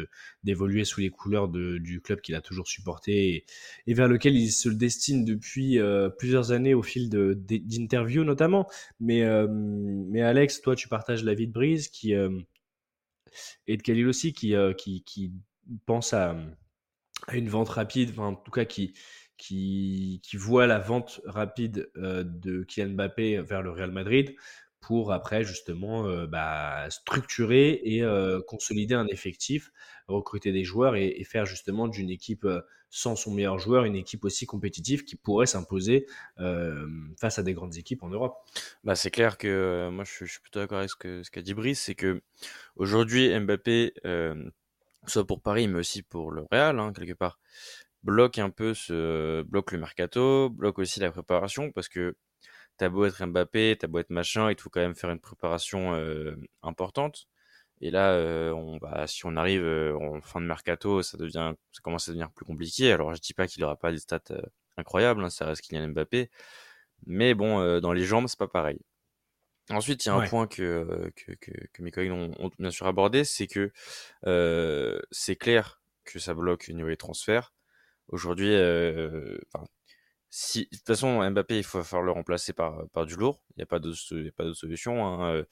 d'évoluer sous les couleurs de, du club qu'il a toujours supporté et, vers lequel il se destine depuis euh, plusieurs années au fil d'interviews notamment. Mais, euh, Alex, toi, tu partages l'avis de Brise qui, et de Khalil aussi qui, qui, qui pense à, à, une vente rapide, en tout cas qui, voit la vente rapide de Kylian Mbappé vers le Real Madrid pour après justement euh, bah, structurer et euh, consolider un effectif, recruter des joueurs et, faire justement d'une équipe euh, sans son meilleur joueur une équipe aussi compétitive qui pourrait s'imposer face à des grandes équipes en Europe. Bah, c'est clair que moi je suis, plutôt d'accord avec ce qu'a dit Brice, c'est que aujourd'hui Mbappé, soit pour Paris mais aussi pour le Real hein, quelque part, bloque un peu ce bloque le mercato, bloque aussi la préparation parce que t'as beau être Mbappé, t'as beau être machin, il faut quand même faire une préparation euh, importante. Et là, euh, on, si on arrive euh, en fin de mercato, ça devient, ça commence à devenir plus compliqué. Alors, je dis pas qu'il aura pas des stats incroyables, hein, ça reste qu'il y a Mbappé, mais bon, dans les jambes, c'est pas pareil. Ensuite, il y a un point que, que, que, que, mes collègues ont, ont, bien sûr abordé, c'est que c'est clair que ça bloque au niveau des transferts. Aujourd'hui, si, de toute façon, Mbappé, il faut falloir le remplacer par, par du lourd. Il n'y a pas d'autre solution. Hein.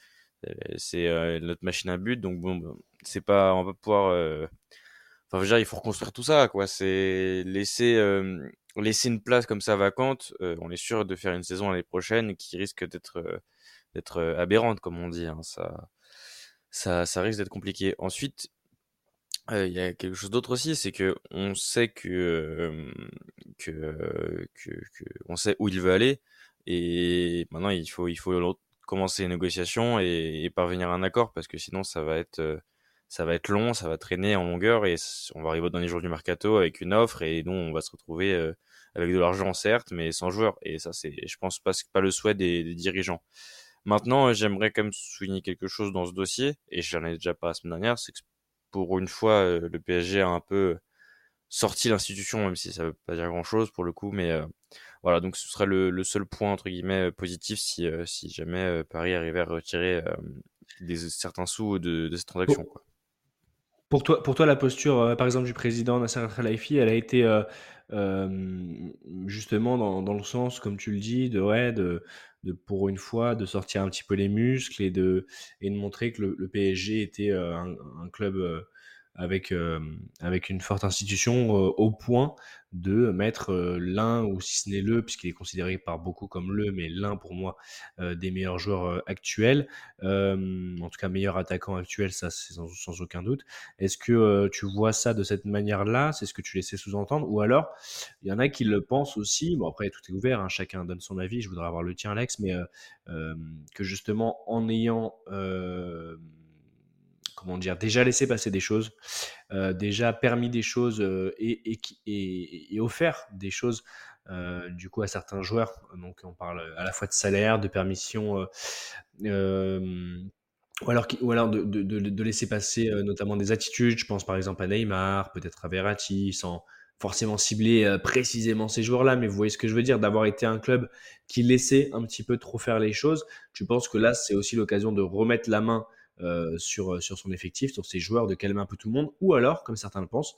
Euh, c'est euh, notre machine à but. Donc, bon, c'est pas, on va pouvoir. Euh, enfin, je veux dire, il faut reconstruire tout ça, quoi. C'est laisser, laisser une place comme ça vacante. on est sûr de faire une saison l'année prochaine qui risque d'être, d'être aberrante, comme on dit. Hein. Ça, ça, ça risque d'être compliqué. Ensuite, il y a quelque chose d'autre aussi, c'est que on sait que, que, que, que, on sait où il veut aller, et maintenant il faut, il faut commencer les négociations et, et, parvenir à un accord, parce que sinon ça va être, ça va être long, ça va traîner en longueur, et on va arriver dans les jours du mercato avec une offre, et nous on va se retrouver avec de l'argent certes, mais sans joueurs, et ça c'est, je pense pas, pas le souhait des, des dirigeants. Maintenant, j'aimerais quand même souligner quelque chose dans ce dossier, et j'en ai déjà pas la semaine dernière, c'est que pour une fois, euh, le PSG a un peu sorti l'institution, même si ça veut pas dire grand chose pour le coup, mais euh, voilà, donc ce serait le, seul point entre guillemets positif si, euh, si jamais Paris arrivait à retirer des, certains sous de, cette transaction. Quoi. Pour toi, la posture, euh, par exemple, du président Nasser Al-Khelaifi, elle a été euh, euh, justement dans, le sens, comme tu le dis, de, pour une fois de sortir un petit peu les muscles et de, montrer que le, PSG était un, club avec, euh, avec une forte institution euh, au point de mettre euh, l'un, ou si ce n'est le, puisqu'il est considéré par beaucoup comme le, mais l'un pour moi des meilleurs joueurs actuels, en tout cas meilleur attaquant actuel, ça c'est sans, sans aucun doute. Est-ce que tu vois ça de cette manière-là? C'est ce que tu laissais sous-entendre? Ou alors, il y en a qui le pensent aussi, bon après tout est ouvert, hein, chacun donne son avis, je voudrais avoir le tien Alex, mais euh, que justement en ayant... Euh, comment dire, déjà laissé passer des choses, euh, déjà permis des choses euh, et, et, offert des choses euh, du coup à certains joueurs. Donc on parle à la fois de salaire, de permission, ou alors, de, laisser passer notamment des attitudes. Je pense par exemple à Neymar, peut-être à Verratti, sans forcément cibler précisément ces joueurs-là, mais vous voyez ce que je veux dire, d'avoir été un club qui laissait un petit peu trop faire les choses. Je pense que là, c'est aussi l'occasion de remettre la main euh, sur, sur son effectif, sur ses joueurs, de calmer un peu tout le monde, ou alors, comme certains le pensent,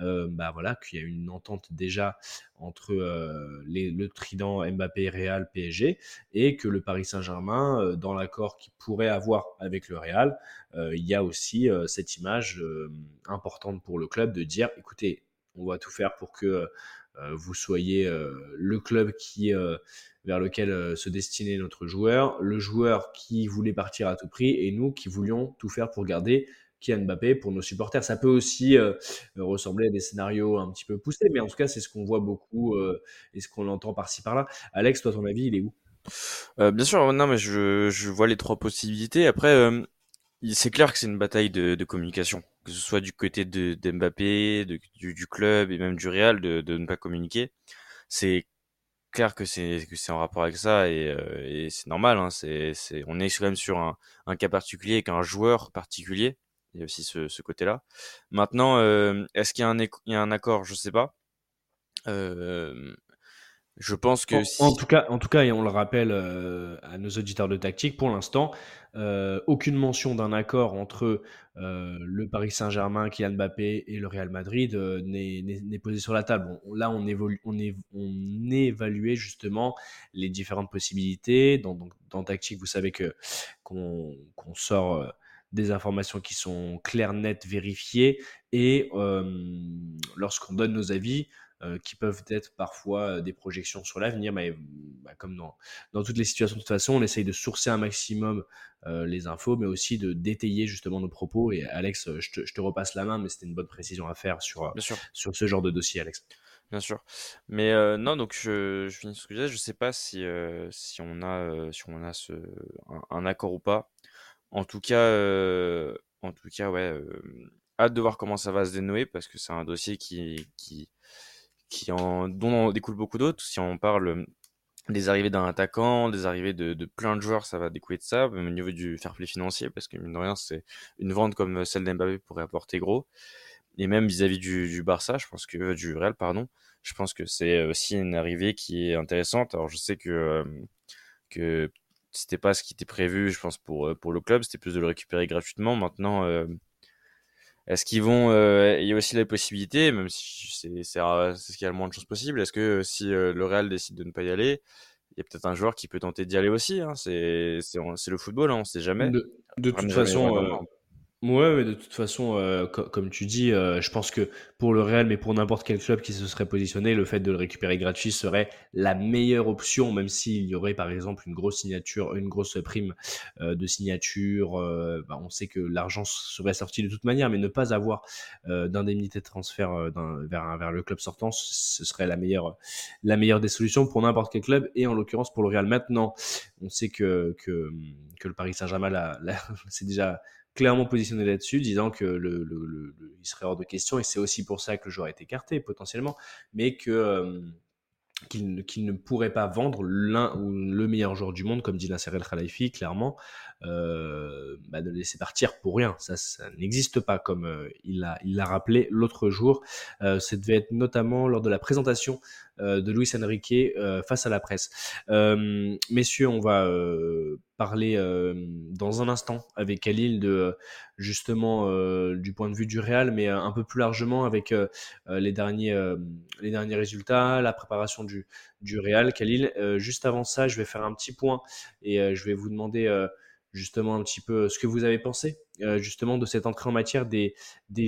euh, bah voilà, qu'il y a une entente déjà entre euh, le trident Mbappé, Real, PSG, et que le Paris Saint-Germain, euh, dans l'accord qu'il pourrait avoir avec le Real, euh, il y a aussi euh, cette image importante pour le club de dire, écoutez, on va tout faire pour que vous soyez le club qui vers lequel euh, se destinait notre joueur, le joueur qui voulait partir à tout prix et nous qui voulions tout faire pour garder Kylian Mbappé pour nos supporters. Ça peut aussi euh, ressembler à des scénarios un petit peu poussés, mais en tout cas, c'est ce qu'on voit beaucoup euh, et ce qu'on entend par-ci par-là. Alex, toi, ton avis, il est où? Euh, Bien sûr, non, mais je, je vois les trois possibilités. Après, euh, c'est clair que c'est une bataille de, de, communication, que ce soit du côté de, de Mbappé, du, du, club et même du Real, de, de ne pas communiquer. C'est clair que c'est que c'est en rapport avec ça et, euh, et c'est normal. Hein, c'est on est quand même sur un, un cas particulier avec un joueur particulier. Il y a aussi ce, ce côté-là. Maintenant, euh, est-ce qu'il y a un il y a un accord? Je sais pas. Euh, je pense que en, si... en, tout cas, en tout cas, et on le rappelle euh, à nos auditeurs de tactique, pour l'instant, euh, aucune mention d'un accord entre euh, le Paris Saint-Germain, Kylian Mbappé et le Real Madrid n'est posée sur la table. Là, on, évolue, on, est, on évaluait justement les différentes possibilités. Dans, dans, dans tactique, vous savez que qu'on qu sort des informations qui sont claires, nettes, vérifiées, et lorsqu'on donne nos avis, euh, qui peuvent être parfois euh, des projections sur l'avenir, mais bah, comme dans, dans toutes les situations de toute façon, on essaye de sourcer un maximum euh, les infos, mais aussi de détailler justement nos propos. Et Alex, je te, je te repasse la main, mais c'était une bonne précision à faire sur, sur ce genre de dossier, Alex. Bien sûr. Mais euh, non, donc je, je finis ce que je disais. Je sais pas si, euh, si on a, euh, si on a ce, un, un, accord ou pas. En tout cas, en tout cas, ouais, hâte de voir comment ça va se dénouer parce que c'est un dossier qui, qui, en, dont on découle beaucoup d'autres. Si on parle euh, des arrivées d'un attaquant, des arrivées de, plein de joueurs, ça va découler de ça, même au niveau du fair play financier, parce que mine de rien, c'est une vente comme celle d'Mbappé pourrait apporter gros. Et même vis-à-vis -vis du, Barça, je pense que du Real, pardon, je pense que c'est aussi une arrivée qui est intéressante. Alors je sais que euh, que c'était pas ce qui était prévu, je pense pour pour le club, c'était plus de le récupérer gratuitement. Maintenant, euh, est-ce qu'ils vont euh, Il y a aussi la possibilité, même si c'est c'est ce qu'il y a le moins de choses possible. Est-ce que si euh, le Real décide de ne pas y aller, il y a peut-être un joueur qui peut tenter d'y aller aussi. Hein. C'est c'est le football, hein, on sait jamais. De, de toute façon, Ouais, mais de toute façon, euh, co comme tu dis, euh, je pense que pour le Real, mais pour n'importe quel club qui se serait positionné, le fait de le récupérer gratuit serait la meilleure option, même s'il y aurait par exemple une grosse signature, une grosse prime euh, de signature. Euh, bah, on sait que l'argent serait sorti de toute manière, mais ne pas avoir euh, d'indemnité de transfert euh, vers, vers le club sortant, ce serait la meilleure, la meilleure des solutions pour n'importe quel club, et en l'occurrence pour le Real. Maintenant, on sait que, que, que le Paris Saint-Germain, c'est déjà clairement positionné là-dessus, disant que il serait hors de question, et c'est aussi pour ça que le joueur est écarté potentiellement, mais euh, qu'il qu ne pourrait pas vendre l'un ou le meilleur joueur du monde, comme dit Nasser El Khalifi, clairement, euh, bah de le laisser partir pour rien. Ça, n'existe pas, comme euh, il l'a il rappelé l'autre jour. Euh, ça devait être notamment lors de la présentation de Luis Enrique face à la presse. messieurs, on va parler dans un instant avec Khalil de justement du point de vue du Real, mais un peu plus largement avec les derniers les derniers résultats, la préparation du du Real. Khalil, juste avant ça, je vais faire un petit point et je vais vous demander justement un petit peu ce que vous avez pensé justement de cette entrée en matière des,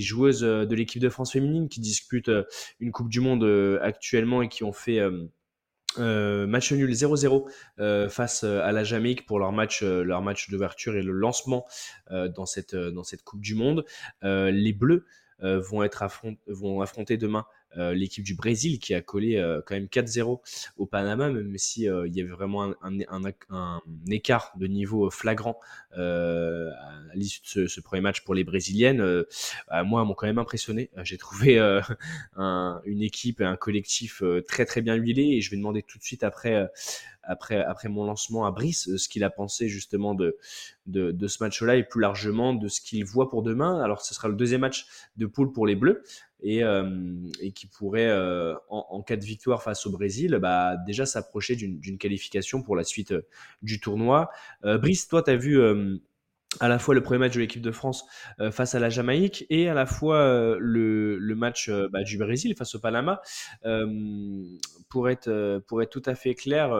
joueuses de l'équipe de France féminine qui disputent une Coupe du Monde actuellement et qui ont fait match nul 0-0 face à la Jamaïque pour leur match, leur match d'ouverture et le lancement dans, cette, Coupe du Monde. les Bleus vont affronter demain euh, l'équipe du Brésil qui a collé euh, quand même 4-0 au Panama, même si euh, il y avait vraiment un, un, un, écart de niveau flagrant à l'issue de ce, premier match pour les Brésiliennes. moi, m'ont quand même impressionné. J'ai trouvé une équipe et un collectif très très bien huilé et je vais demander tout de suite après après, après mon lancement à Brice, ce qu'il a pensé justement de, de, ce match-là et plus largement de ce qu'il voit pour demain. Alors, ce sera le deuxième match de poule pour les Bleus et, euh, et qui pourrait, euh, en, cas de victoire face au Brésil, bah, déjà s'approcher d'une qualification pour la suite euh, du tournoi. Brice, toi, tu as vu à la fois le premier match de l'équipe de France face à la Jamaïque et à la fois le, le, match bah, du Brésil face au Panama. pour, être, pour être tout à fait clair,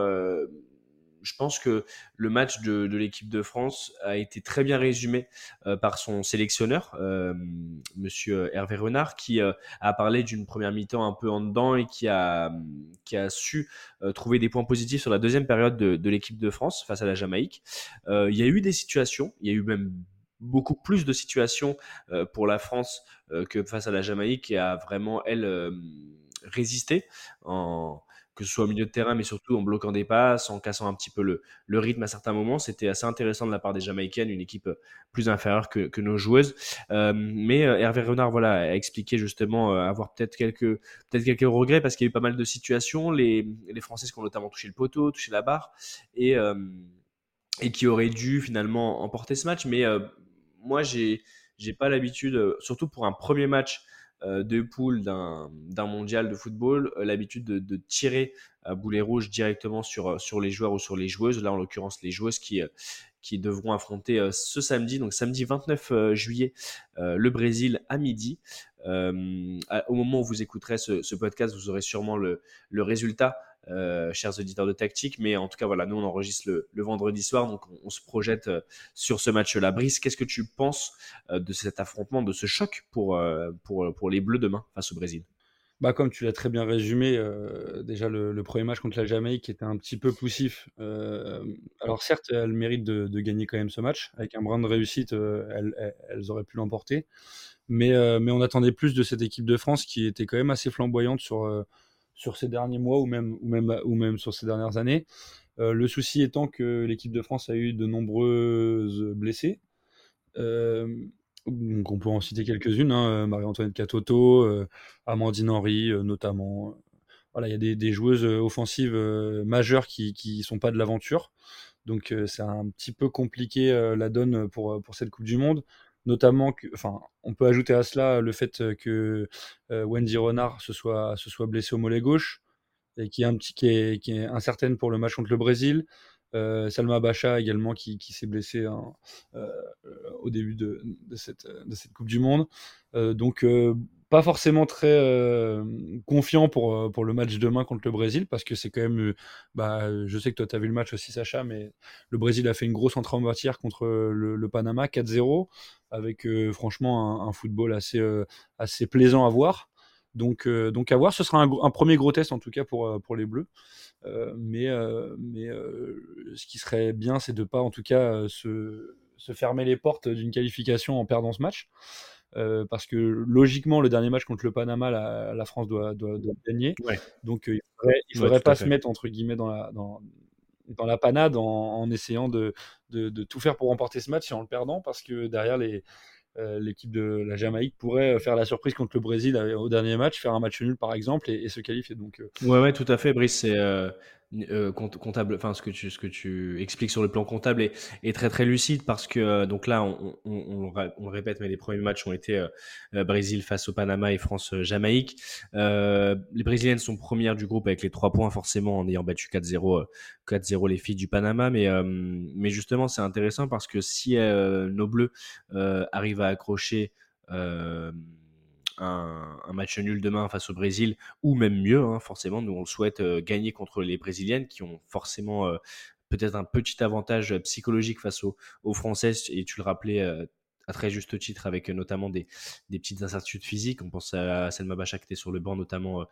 je pense que le match de, l'équipe de France a été très bien résumé euh, par son sélectionneur, euh, Monsieur Hervé Renard, qui euh, a parlé d'une première mi-temps un peu en dedans et qui a, qui a su trouver des points positifs sur la deuxième période de, de l'équipe de France face à la Jamaïque. il y a eu des situations, il y a eu même beaucoup plus de situations pour la France que face à la Jamaïque qui a vraiment, elle, résisté en que ce soit au milieu de terrain, mais surtout en bloquant des passes, en cassant un petit peu le, rythme à certains moments. C'était assez intéressant de la part des Jamaïcaines, une équipe euh, plus inférieure que, nos joueuses. Euh, mais euh, Hervé Renard voilà, a expliqué justement avoir peut-être quelques, peut-être quelques regrets parce qu'il y a eu pas mal de situations. Les, les Françaises qui ont notamment touché le poteau, touché la barre, et, qui auraient dû finalement emporter ce match. Mais moi, j'ai j'ai pas l'habitude, surtout pour un premier match de poule d'un mondial de football euh, l'habitude de, tirer à boulet rouge directement sur, euh, sur les joueurs ou sur les joueuses. Là, en l'occurrence, les joueuses qui, qui devront affronter ce samedi, donc samedi 29 juillet, le Brésil à midi. au moment où vous écouterez ce, podcast, vous aurez sûrement le, le résultat euh, chers auditeurs de tactique. Mais en tout cas, voilà, nous, on enregistre le, vendredi soir, donc on, se projette euh, sur ce match-là. Brice, qu'est-ce que tu penses euh, de cet affrontement, de ce choc pour, pour, les Bleus demain face au Brésil? Bah, comme tu l'as très bien résumé, déjà le, premier match contre la Jamaïque était un petit peu poussif. alors certes, elles méritent de, gagner quand même ce match. Avec un brin de réussite, elles, elles, auraient pu l'emporter. Mais, mais on attendait plus de cette équipe de France qui était quand même assez flamboyante sur, sur ces derniers mois ou même, ou même, ou même sur ces dernières années. Euh, le souci étant que l'équipe de France a eu de nombreuses blessées. Euh, donc on peut en citer quelques-unes, hein, Marie-Antoinette Catoto, euh, Amandine Henry notamment. Voilà, il y a des, des joueuses offensives majeures qui ne sont pas de l'aventure. Donc c'est un petit peu compliqué la donne pour, pour cette Coupe du Monde notamment enfin, on peut ajouter à cela le fait que euh, Wendy Renard se soit, se soit blessée au mollet gauche et qui est, un petit, qui est, qui incertaine pour le match contre le Brésil. Euh, Salma Bacha également qui, qui s'est blessée euh, au début de, de, cette, de, cette, Coupe du Monde. Euh, donc pas forcément très euh, confiant pour, euh, pour le match demain contre le Brésil, parce que c'est quand même, euh, bah, je sais que toi tu as vu le match aussi Sacha, mais le Brésil a fait une grosse entrée en matière contre le, Panama 4-0, avec franchement un, football assez, assez plaisant à voir. Donc, donc à voir, ce sera un, premier gros test en tout cas pour, pour les Bleus. mais mais ce qui serait bien, c'est de pas en tout cas se, se fermer les portes d'une qualification en perdant ce match. Euh, parce que logiquement, le dernier match contre le Panama, la, France doit, doit, gagner. Donc, euh, il ne faudrait, pas se mettre entre guillemets dans la, dans, dans la panade en, essayant de, de, de, tout faire pour remporter ce match et en le perdant, parce que derrière les. Euh, l'équipe de la Jamaïque pourrait faire la surprise contre le Brésil au dernier match, faire un match nul par exemple et, se qualifier. Donc, ouais, ouais, tout à fait, Brice. C'est euh, comptable, enfin ce que tu ce que tu expliques sur le plan comptable est, est très très lucide parce que euh, donc là on, on, on, on, répète mais les premiers matchs ont été euh, Brésil face au Panama et France Jamaïque. les Brésiliennes sont premières du groupe avec les trois points forcément en ayant battu 4-0 4-0 les filles du Panama mais mais justement c'est intéressant parce que si nos bleus arrivent à accrocher un, match nul demain face au Brésil, ou même mieux, hein, forcément, nous on le souhaite euh, gagner contre les Brésiliennes qui ont forcément euh, peut-être un petit avantage psychologique face aux, aux Françaises, et tu le rappelais euh, très juste titre, avec notamment des, des petites incertitudes physiques. On pense à Selma Bacha qui était sur le banc, notamment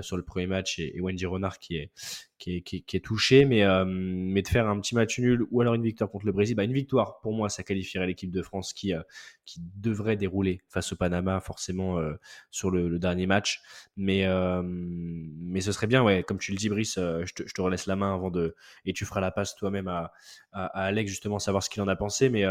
sur le premier match, et, Wendy Renard qui est, qui est, qui est, touché. Mais, mais de faire un petit match nul ou alors une victoire contre le Brésil, bah une victoire, pour moi, ça qualifierait l'équipe de France qui, qui devrait dérouler face au Panama, forcément, sur le, dernier match. Mais, mais ce serait bien, ouais, comme tu le dis, Brice, je te, je, te, relaisse la main avant de. Et tu feras la passe toi-même à, à, à, Alex, justement, savoir ce qu'il en a pensé. Mais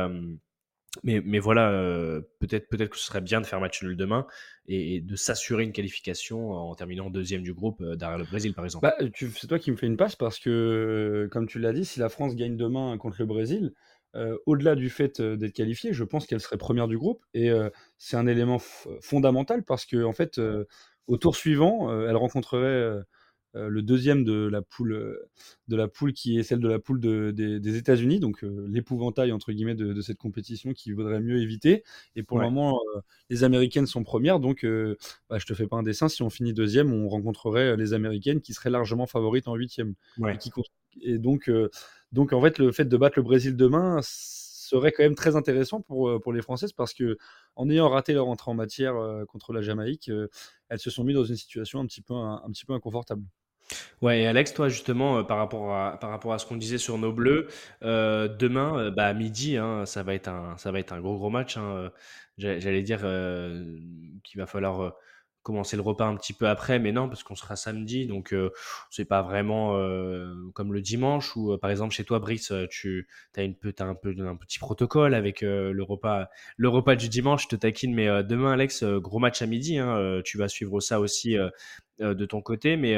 mais, voilà, euh, peut-être que ce serait bien de faire match nul demain et, de s'assurer une qualification en terminant deuxième du groupe euh, derrière le Brésil, par exemple. Bah, c'est toi qui me fais une passe parce que, comme tu l'as dit, si la France gagne demain contre le Brésil, euh, au-delà du fait d'être qualifiée, je pense qu'elle serait première du groupe et c'est un élément fondamental parce que en fait, au tour suivant, elle rencontrerait euh, le deuxième de la poule euh, de la poule qui est celle de la poule des, États-Unis, donc euh, l'épouvantail entre guillemets de, cette compétition qu'il vaudrait mieux éviter. Et pour le moment, les Américaines sont premières, donc bah, je te fais pas un dessin. Si on finit deuxième, on rencontrerait les Américaines qui seraient largement favorites en huitième. Et, et, donc, donc en fait, le fait de battre le Brésil demain serait quand même très intéressant pour, pour les Françaises parce que en ayant raté leur entrée en matière contre la Jamaïque, elles se sont mises dans une situation un petit peu, un petit peu inconfortable. Ouais, et Alex, toi justement, euh, par rapport à, ce qu'on disait sur nos bleus, euh, demain, euh, bah, à midi, hein, ça va être un, ça va être un gros gros match. Hein, j'allais dire qu'il va falloir commencer le repas un petit peu après, mais non, parce qu'on sera samedi, donc euh, c'est pas vraiment euh, comme le dimanche où, euh, par exemple, chez toi, Brice, tu as, une, as un, peu, un petit protocole avec le, repas, du dimanche, je te taquine, mais demain, Alex, gros match à midi, hein, tu vas suivre ça aussi de ton côté, mais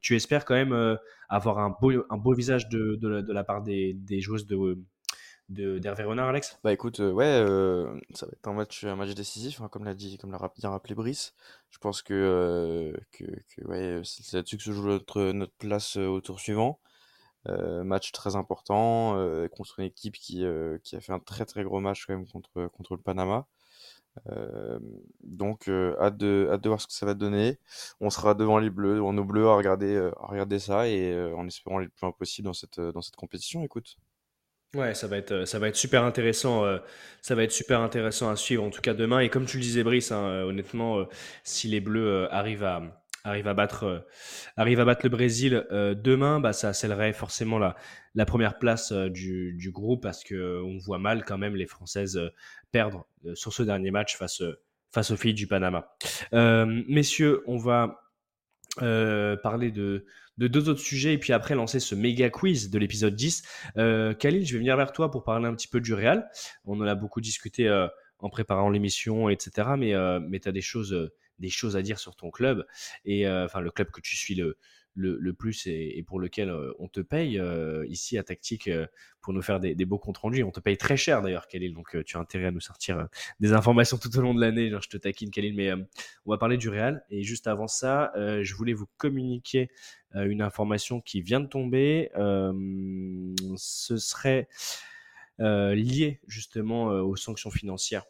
tu espères quand même avoir un beau, un beau visage de, la, part des joueuses de, d'Hervé Renard, Alex? Bah écoute, euh, ouais, euh, ça va être un match, un match décisif, hein, comme l'a dit, comme l'a bien rappelé Brice. Je pense que, euh, que, ouais, c'est là-dessus que se joue notre, notre place au tour suivant. match très important contre une équipe qui, qui a fait un très très gros match quand même contre, contre le Panama. donc hâte, de, hâte de voir ce que ça va donner. On sera devant les bleus, on nos bleus à regarder, à regarder ça et en espérant aller le plus loin possible dans cette, dans cette compétition. Écoute. Ouais, ça va être, euh, ça va être super intéressant. Euh, ça va être super intéressant à suivre, en tout cas demain. Et comme tu le disais, Brice, hein, euh, honnêtement, si les Bleus arrivent à, arrivent à battre, arrivent à battre le Brésil demain, bah, ça scellerait forcément la, la première place du, du groupe parce que on voit mal quand même les Françaises perdre sur ce dernier match face, face aux filles du Panama. messieurs, on va parler de, de deux autres sujets et puis après lancer ce méga quiz de l'épisode 10. Euh, Khalil, je vais venir vers toi pour parler un petit peu du Real. On en a beaucoup discuté euh, en préparant l'émission, etc. Mais, euh, mais tu as des choses, euh, des choses à dire sur ton club et euh, enfin le club que tu suis le, le, plus et, pour lequel on te paye ici à Tactique pour nous faire des, beaux comptes rendus. On te paye très cher d'ailleurs, Khalil, donc tu as intérêt à nous sortir des informations tout au long de l'année. Je te taquine, Khalil, mais on va parler du Real. Et juste avant ça, je voulais vous communiquer une information qui vient de tomber. ce serait lié justement aux sanctions financières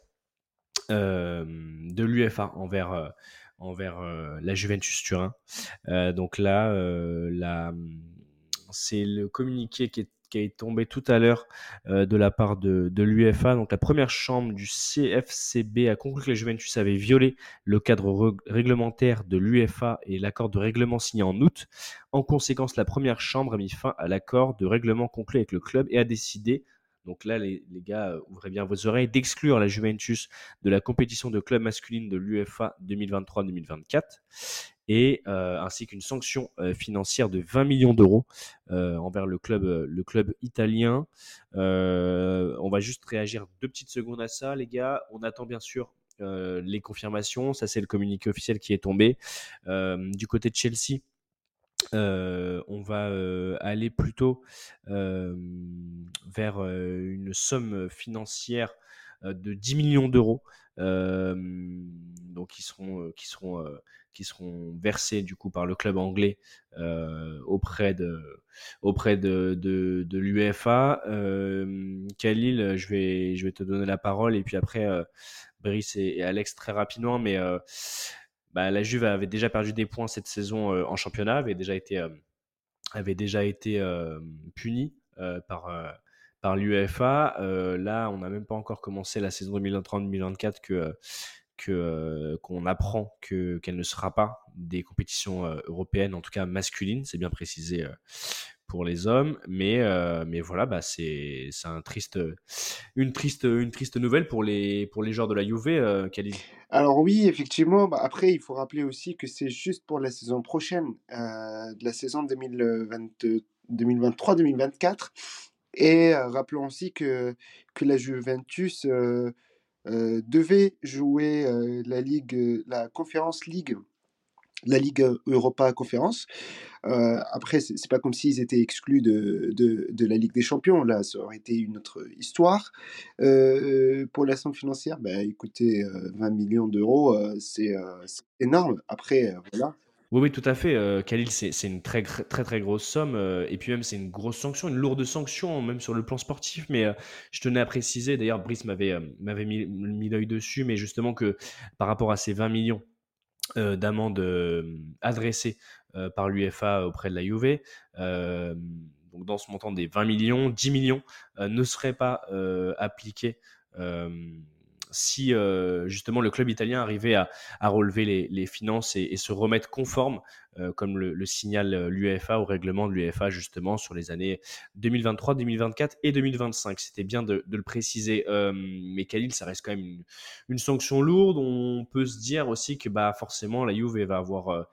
de l'UFA envers envers euh, la Juventus Turin. Euh, donc là, euh, c'est le communiqué qui est qui est tombé tout à l'heure de la part de, de l'UFA. Donc la première chambre du CFCB a conclu que la Juventus avait violé le cadre réglementaire de l'UFA et l'accord de règlement signé en août. En conséquence, la première chambre a mis fin à l'accord de règlement conclu avec le club et a décidé donc là, les, gars, euh, ouvrez bien vos oreilles, d'exclure la Juventus de la compétition de club masculine de l'UFA 2023-2024 et euh, ainsi qu'une sanction euh, financière de 20 millions d'euros envers le club, le club italien. on va juste réagir deux petites secondes à ça, les gars. On attend bien sûr les confirmations. Ça, c'est le communiqué officiel qui est tombé. du côté de Chelsea, on va aller plutôt vers une somme financière de 10 millions d'euros, qui seront, qui versés du coup par le club anglais auprès de, auprès de, l'UEFA. Khalil, je vais, te donner la parole et puis après Brice et, Alex très rapidement, bah, la Juve avait déjà perdu des points cette saison en championnat, avait déjà été, avait déjà été puni par par l'UEFA. là, on n'a même pas encore commencé la saison 2023-2024 que que qu'on apprend que qu'elle ne sera pas des compétitions européennes, en tout cas masculines, c'est bien précisé pour les hommes. Mais, euh, mais voilà, bah, c'est un triste, une, triste, une triste nouvelle pour les, pour les joueurs de la Juve, euh. Alors oui, effectivement, bah, après, il faut rappeler aussi que c'est juste pour la saison prochaine, euh, de la saison 2023-2024. Et euh, rappelons aussi que, que la Juventus devait jouer la Ligue, la Conférence Ligue la Ligue Europa Conférence. Euh, après, c'est pas comme s'ils étaient exclus de, de, la Ligue des Champions. Là, ça aurait été une autre histoire. Pour la somme financière, bah, écoutez, 20 millions d'euros, c'est énorme. Après, voilà. Oui, oui, tout à fait. Khalil, c'est une très, très, très grosse somme. et puis même, c'est une grosse sanction, une lourde sanction, même sur le plan sportif. Mais je tenais à préciser, d'ailleurs, Brice m'avait mis, mis l'œil dessus, mais justement que par rapport à ces 20 millions d'amende euh, adressée euh, par l'UFA auprès de la Juve. donc dans ce montant des 20 millions, 10 millions ne seraient pas appliqués si euh, justement le club italien arrivait à, relever les, finances et, se remettre conforme, euh, comme le, le signale l'UEFA au règlement de l'UEFA justement sur les années 2023, 2024 et 2025. C'était bien de, le préciser. Euh, mais Khalil, ça reste quand même une, sanction lourde. On peut se dire aussi que bah, forcément la Juve va avoir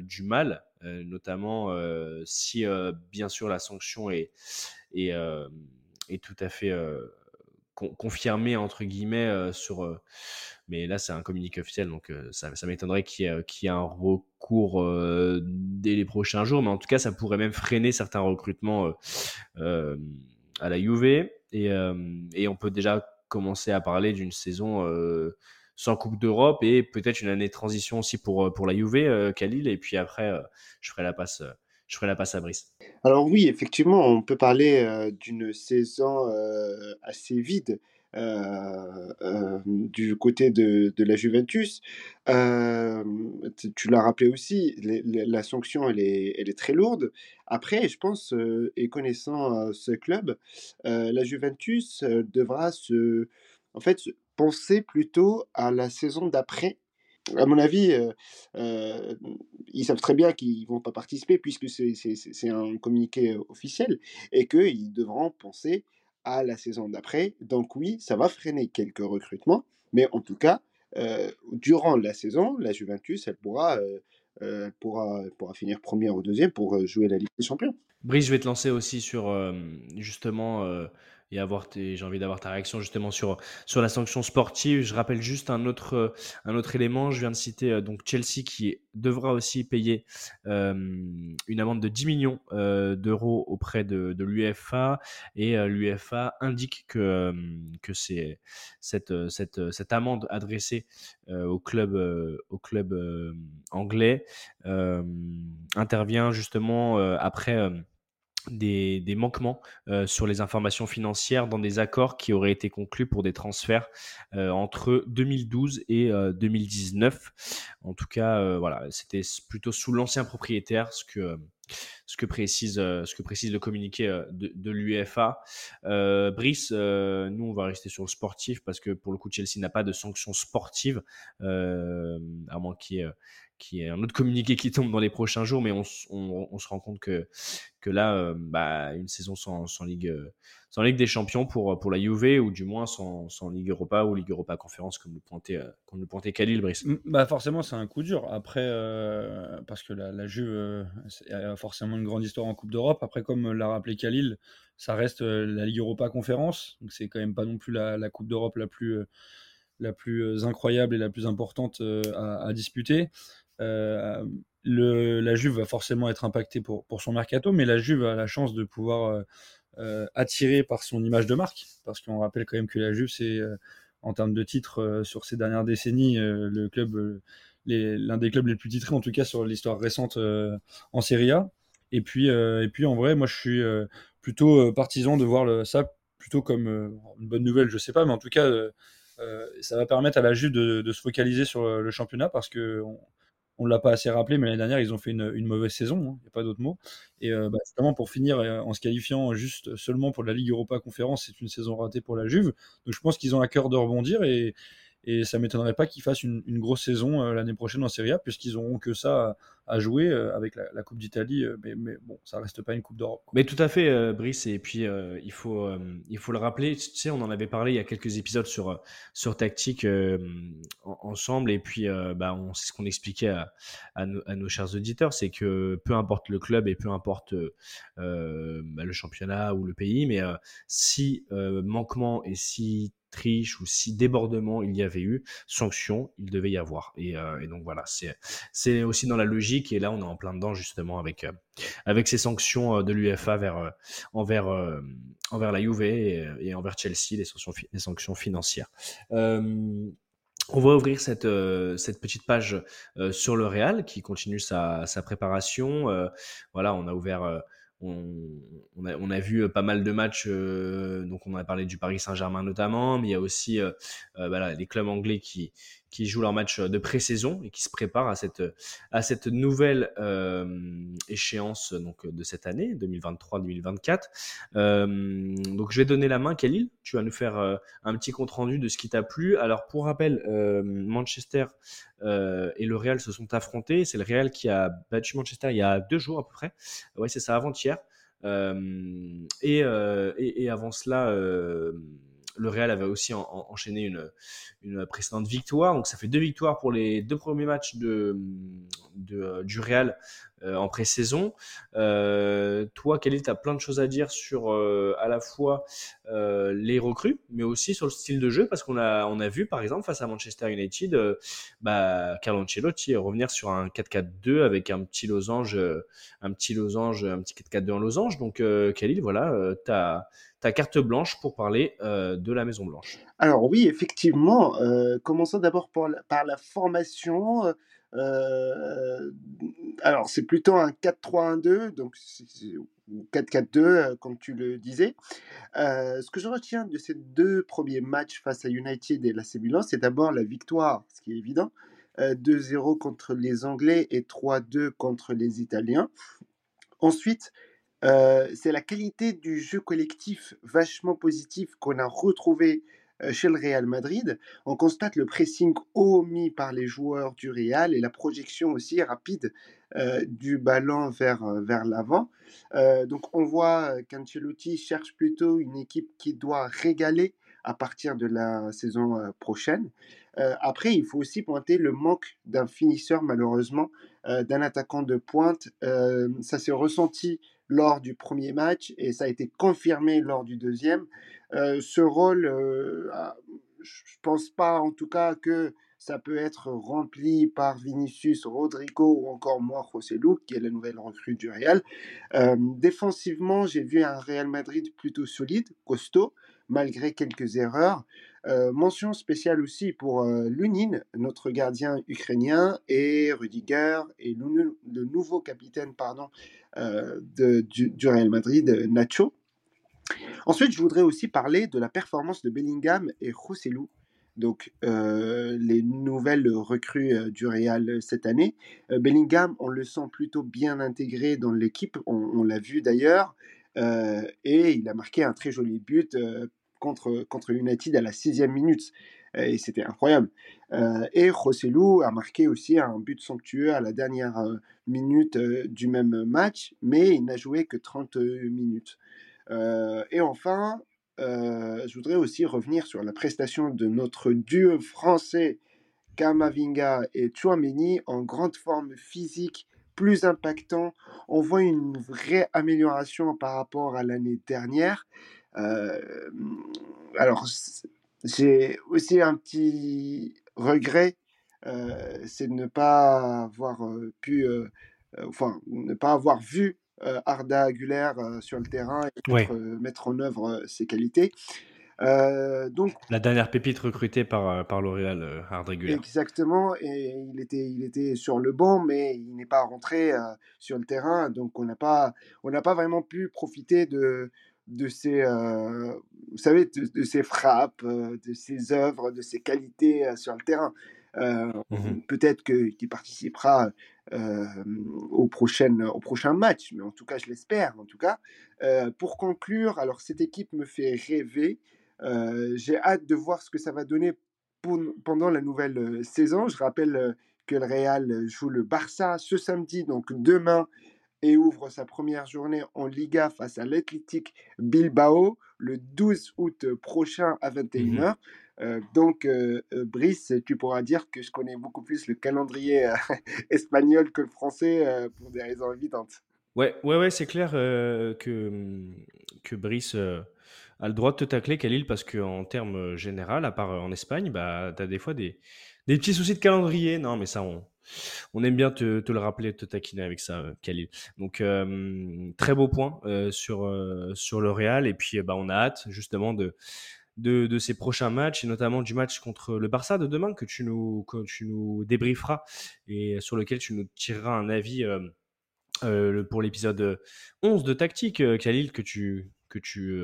du mal, notamment si bien sûr la sanction est, est tout à fait confirmé entre guillemets euh, sur. Euh, mais là, c'est un communiqué officiel, donc euh, ça, m'étonnerait qu'il y, ait un recours dès les prochains jours. Mais en tout cas, ça pourrait même freiner certains recrutements à la Juve. Et, on peut déjà commencer à parler d'une saison sans Coupe d'Europe et peut-être une année de transition aussi pour, pour la Juve, Khalil. Et puis après, je ferai la passe je ferai la passe à Brice. Alors oui, effectivement, on peut parler euh, d'une saison euh, assez vide euh, du côté de, de la Juventus. tu l'as rappelé aussi, la sanction, elle est, elle est très lourde. Après, je pense, et connaissant ce club, la Juventus devra se, en fait, penser plutôt à la saison d'après à mon avis, euh, euh, ils savent très bien qu'ils ne vont pas participer puisque c'est un communiqué officiel et qu'ils devront penser à la saison d'après. Donc oui, ça va freiner quelques recrutements, mais en tout cas, euh, durant la saison, la Juventus, elle pourra, pourra, pourra finir première ou deuxième pour jouer la Ligue des Champions. Brice, je vais te lancer aussi sur justement et avoir j'ai envie d'avoir ta réaction justement sur, sur la sanction sportive. Je rappelle juste un autre, euh, un autre élément. Je viens de citer euh, donc Chelsea qui devra aussi payer euh, une amende de 10 millions d'euros auprès de, de l'UEFA et l'UEFA indique que, que c'est cette, cette, cette amende adressée au club, au club anglais intervient justement après des, manquements euh, sur les informations financières dans des accords qui auraient été conclus pour des transferts euh, entre 2012 et 2019. Euh, en tout cas, voilà, c'était plutôt sous l'ancien propriétaire, ce que ce que précise, ce que précise le communiqué de, de l'UEFA. Brice, nous, on va rester sur le sportif parce que pour le coup, Chelsea n'a pas de sanctions sportives, à moins qu'il y ait qui est un autre communiqué qui tombe dans les prochains jours, mais on, se rend compte que, que là, euh, bah, une saison sans, sans, Ligue, euh, sans Ligue des Champions pour, pour la Juve, ou du moins sans, sans Ligue Europa ou Ligue Europa Conférence, comme le pointait, euh, comme le pointait Khalil Brice. Bah forcément, c'est un coup dur. Après, parce que la, la Juve a forcément une grande histoire en Coupe d'Europe. Après, comme l'a rappelé Khalil, ça reste la Ligue Europa Conférence, donc c'est quand même pas non plus la, la Coupe d'Europe la plus la plus incroyable et la plus importante à, à disputer. Euh, la Juve va forcément être impactée pour, son mercato, mais la Juve a la chance de pouvoir euh, euh, attirer par son image de marque, parce qu'on rappelle quand même que la Juve, c'est en termes de titres sur ces dernières décennies, le club, l'un des clubs les plus titrés, en tout cas sur l'histoire récente en Serie A. Et puis, et puis en vrai, moi je suis plutôt partisan de voir ça plutôt comme une bonne nouvelle, je sais pas, mais en tout cas, ça va permettre à la Juve de, se focaliser sur le, championnat parce que on l'a pas assez rappelé, mais l'année dernière, ils ont fait une, mauvaise saison, il n'y a pas d'autre mot. Et euh, bah, justement, pour finir euh, en se qualifiant juste seulement pour la Ligue Europa Conférence, c'est une saison ratée pour la Juve. Donc je pense qu'ils ont à cœur de rebondir et, et ça m'étonnerait pas qu'ils fassent une, grosse saison euh, l'année prochaine en Serie A, puisqu'ils auront que ça à, jouer euh, avec la, Coupe d'Italie. euh, mais, bon, ça reste pas une Coupe d'Europe. Mais tout à fait, Brice. Et puis, il, faut, il faut le rappeler. Tu sais, on en avait parlé il y a quelques épisodes sur, sur Tactique en- ensemble. Et puis, bah, c'est ce qu'on expliquait à, nos, chers auditeurs c'est que peu importe le club et peu importe bah, le championnat ou le pays, mais si manquement et si triche ou si débordement il y avait eu, sanction, il devait y avoir. Et, euh, donc voilà, c'est aussi dans la logique. Et là, on est en plein dedans justement avec euh, avec ces sanctions euh, de l'UEFA vers envers envers la Juve et, envers Chelsea, les sanctions les sanctions financières. On va ouvrir cette, cette petite page sur le Real qui continue sa, sa préparation. Voilà, on a ouvert, on, a, vu euh, pas mal de matchs. euh, donc, on a parlé du Paris Saint-Germain notamment, mais il y a aussi euh, euh, voilà, les clubs anglais qui, qui jouent leur match de pré-saison et qui se préparent à cette, à cette nouvelle euh, échéance donc, de cette année, 2023-2024. Euh, donc, je vais donner la main, Khalil. Tu vas nous faire euh, un petit compte rendu de ce qui t'a plu. Alors, pour rappel, euh, Manchester euh, et le Real se sont affrontés. C'est le Real qui a battu Manchester il y a deux jours à peu près. Ouais, c'est ça, avant-hier. Euh, et, euh, et, avant cela, euh, le Real avait aussi en- en- enchaîné une, précédente victoire. Donc ça fait deux victoires pour les deux premiers matchs de, euh, du Real euh, en pré-saison. Euh, toi, Khalil, tu as plein de choses à dire sur à la fois les recrues, mais aussi sur le style de jeu, parce qu'on a, on a vu, par exemple, face à Manchester United, bah, Carlo Ancelotti revenir sur un 4-4-2 avec un petit losange, un petit losange, un petit 4-4-2 en losange. Donc, Khalil, voilà, tu as ta carte blanche pour parler euh, de la Maison Blanche. Alors oui, effectivement, euh, commençons d'abord par la, la formation. euh, alors c'est plutôt un 4-3-1-2, donc c'est- c'est- ou 4-4-2, euh, comme tu le disais. Ce que je retiens de ces deux premiers matchs face à United et l'AC Milan, c'est d'abord la victoire, ce qui est évident, euh, 2-0 contre les Anglais et 3-2 contre les Italiens. Ensuite, euh, c'est la qualité du jeu collectif vachement positif qu'on a retrouvé euh, chez le Real Madrid. On constate le pressing haut mis par les joueurs du Real et la projection aussi rapide euh, du ballon vers, vers l'avant. Donc on voit qu'Ancelotti cherche plutôt une équipe qui doit régaler à partir de la saison prochaine. Après, il faut aussi pointer le manque d'un finisseur, malheureusement, d'un attaquant de pointe. Ça s'est ressenti lors du premier match et ça a été confirmé lors du deuxième. Euh, ce rôle, euh, je pense pas en tout cas que ça peut être rempli par Vinicius, Rodrigo ou encore moi, José Lu, qui est la nouvelle recrue du Real. Euh, défensivement, j'ai vu un Real Madrid plutôt solide, costaud, malgré quelques erreurs. Euh, mention spéciale aussi pour Lunin, notre gardien ukrainien, et Rudiger, et le, nouveau capitaine pardon, de- du, Real Madrid, Nacho. Ensuite, je voudrais aussi parler de la performance de Bellingham et Joselu, donc euh, les nouvelles recrues euh, du Real cette année. Euh, Bellingham, on le sent plutôt bien intégré dans l'équipe, on, on l'a vu d'ailleurs, euh, et il a marqué un très joli but euh, contre, contre United à la sixième minute. Euh, Et c'était incroyable. Euh, et Joselu a marqué aussi un but somptueux à la dernière euh, minute euh, du même match, mais il n'a joué que 30 minutes. Et enfin, je voudrais aussi revenir sur la prestation de notre duo français Kamavinga et Chouameni en grande forme physique, plus impactant. On voit une vraie amélioration par rapport à l'année dernière. Alors, j'ai aussi un petit regret euh, c'est de ne pas avoir euh, pu, euh, enfin, ne pas avoir vu Arda Güler sur le terrain et Ouais. mettre, mettre en œuvre ses qualités. Euh, donc, La dernière pépite recrutée par, par L'Oréal, Hard Regular. Exactement, et il était, il était sur le banc, mais il n'est pas rentré euh, sur le terrain, donc on n'a pas, on n'a pas vraiment pu profiter de, de ses, euh, vous savez, de, de ses frappes, euh, de ses œuvres, de ses qualités euh, sur le terrain. Euh, Mhm. Peut-être qu'il participera au, prochain, au prochain match, mais en tout cas, je l'espère. En tout cas, pour conclure, alors cette équipe me fait rêver. J'ai hâte de voir ce que ça va donner pour- pendant la nouvelle saison. Je rappelle que le Real joue le Barça ce samedi, donc demain, et ouvre sa première journée en Liga face à l'Athletic Bilbao le 12 août prochain à 21h. Euh, donc, euh, euh, Brice, tu pourras dire que je connais beaucoup plus le calendrier euh, espagnol que le français pour des raisons évidentes. Ouais, ouais, ouais, c'est clair que, que Brice a le droit de te tacler, Khalil, parce qu'en termes général, à part en Espagne, bah, tu as des fois des, des petits soucis de calendrier. Non, mais ça, on, on aime bien te, le rappeler, te taquiner avec ça, euh, Khalil. Donc, euh, très beau point euh, sur, sur le Real. Et puis, bah, on a hâte, justement, de, de, de ces prochains matchs, et notamment du match contre le Barça de demain, que tu nous, que tu nous débrieferas et sur lequel tu nous tireras un avis. pour l'épisode 11 de Tactique, Khalil, que tu, que tu,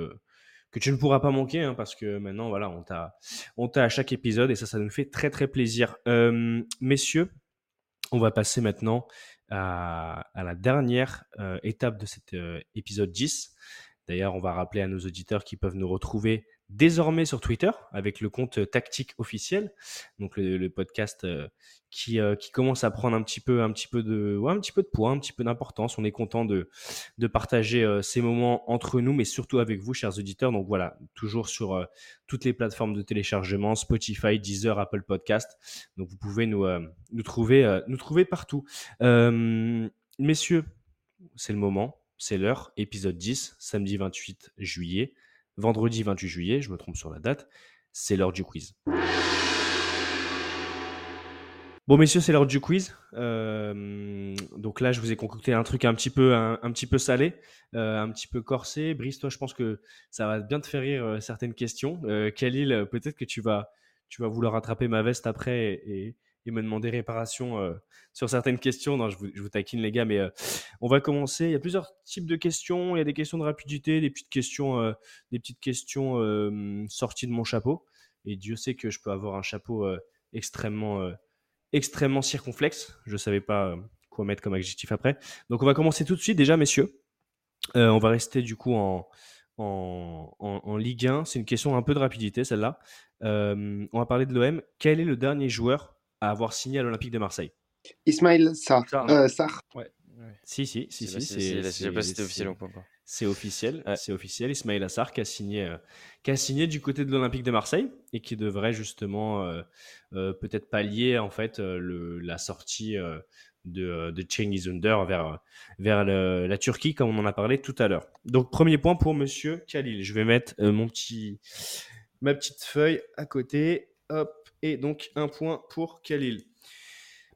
que tu ne pourras pas manquer, hein, parce que maintenant, voilà, on t'a, on t'a à chaque épisode, et ça, ça nous fait très, très plaisir. Messieurs, on va passer maintenant à, la dernière euh, étape de cet euh, épisode 10. D'ailleurs, on va rappeler à nos auditeurs qui peuvent nous retrouver désormais sur Twitter avec le compte Tactique officiel, donc le, podcast euh, qui, euh, qui commence à prendre un petit peu, un petit peu de, ouais, un petit peu de poids, un petit peu d'importance. On est content de, partager euh, ces moments entre nous, mais surtout avec vous, chers auditeurs. Donc voilà, toujours sur euh, toutes les plateformes de téléchargement, Spotify, Deezer, Apple Podcast. Donc vous pouvez nous, euh, nous trouver, euh, nous trouver partout. Euh, messieurs, c'est le moment, c'est l'heure. Épisode 10, samedi 28 juillet, vendredi 28 juillet. Je me trompe sur la date. C'est l'heure du quiz. Bon, messieurs, c'est l'heure du quiz. Euh, donc là, je vous ai concocté un truc un petit peu, salé, euh, un petit peu corsé. Brice, toi, je pense que ça va bien te faire rire euh, certaines questions. Khalil, peut-être que tu vas, tu vas vouloir attraper ma veste après et, et me demander réparation euh, sur certaines questions. Non, je vous, taquine, les gars, mais euh, on va commencer. Il y a plusieurs types de questions. Il y a des questions de rapidité, des petites questions, euh, des petites questions sorties de mon chapeau. Et Dieu sait que je peux avoir un chapeau extrêmement extrêmement circonflexe. Je ne savais pas quoi mettre comme adjectif après. Donc on va commencer tout de suite déjà, messieurs. On va rester du coup en, en, en- en Ligue 1. C'est une question un peu de rapidité, celle-là. On va parler de l'OM. Quel est le dernier joueur à avoir signé à l'Olympique de Marseille Ismail Sarr. Sarr. euh, Sarr. Si, si, si, C'est si. c'est- c'est- Je sais pas si c'était c'est- officiel ou pas. C'est officiel, Ouais. c'est officiel. Ismail Assar qui a signé, euh, qui a signé du côté de l'Olympique de Marseille et qui devrait justement euh, euh, peut-être pallier en fait euh, le, la sortie euh, de, de Cengiz Under vers, vers le- la Turquie comme on en a parlé tout à l'heure. Donc premier point pour Monsieur Khalil. Je vais mettre euh, mon petit, ma petite feuille à côté. Hop et donc un point pour Khalil.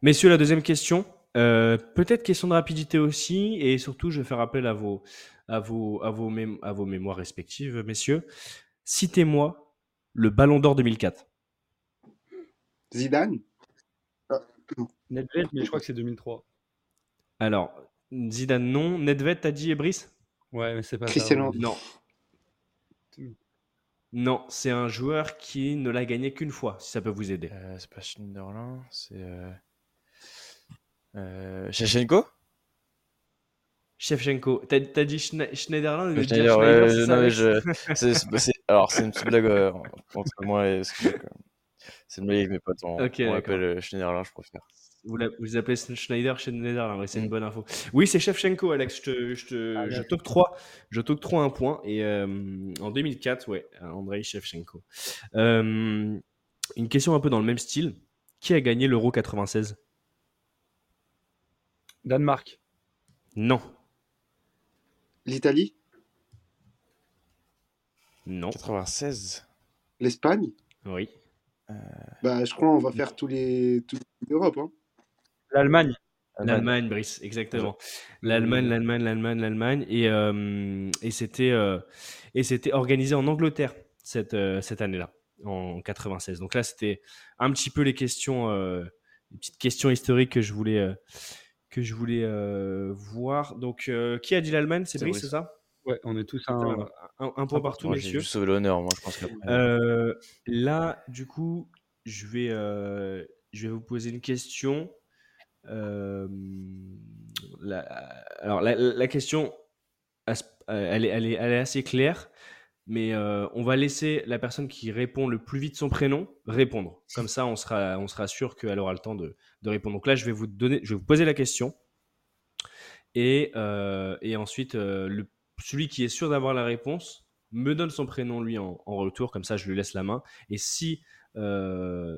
Messieurs, la deuxième question. Euh, Peut-être question de rapidité aussi, et surtout, je vais faire appel à vos, à vos, à vos, mém- à vos mémoires respectives, messieurs. Citez-moi le Ballon d'Or 2004. Zidane? Nedved, mais je crois que c'est 2003. Alors, Zidane, non. Nedved, t'as dit, et Brice? Ouais, mais c'est pas Cristiano. ça. Non. Non, c'est un joueur qui ne l'a gagné qu'une fois, si ça peut vous aider. Euh, c'est pas Schneiderlin, c'est. Euh... Euh... Shevchenko? Shevchenko. T'as t'as dit Schne- Schneiderlin ou dire Schneider, Schneider, ouais, c'est non, mais je- c'est- c'est- c'est- Alors, c'est une petite blague euh, entre moi et. C'est une blague avec mes potes. On, Ok, on l'appelle euh, Schneiderlin, je préfère. Vous l'a- vous appelez Schneider chez Schneider, ouais, c'est une Mm. bonne info. Oui, c'est Shevchenko, Alex. Je te- je te- Ah, je t'octroie, je un point. Et euh, en 2004, ouais, Andrei Shevchenko. Euh, une question un peu dans le même style. Qui a gagné l'Euro 96 Danemark. Non, L'Italie? non, 96 L'Espagne? oui. Bah, je crois on va faire tous les toute l'Europe. Hein. L'Allemagne. L'Allemagne, Brice, exactement. L'Allemagne, l'Allemagne, l'Allemagne, l'Allemagne. Et, euh, et c'était euh, et c'était organisé en Angleterre cette, euh, cette année-là, en 96. Donc là, c'était un petit peu les questions, euh, les petites questions historiques que je voulais, euh, que je voulais euh, voir. Donc, euh, qui a dit l'Allemagne? C'est C'est Brice, c'est ça? Ouais, on est tous un. un, un- un point partout, Moi, j'ai messieurs. juste sauvé l'honneur, moi, je pense que. Euh, là, du coup, je vais, euh, je vais vous poser une question. Euh, alors, la, question, elle, est, assez claire, mais euh, on va laisser la personne qui répond le plus vite son prénom répondre. Comme ça, on sera, sûr qu'elle aura le temps de, répondre. Donc là, je vais vous poser la question. Et, euh, ensuite, celui qui est sûr d'avoir la réponse me donne son prénom lui en, en retour, comme ça je lui laisse la main. Et si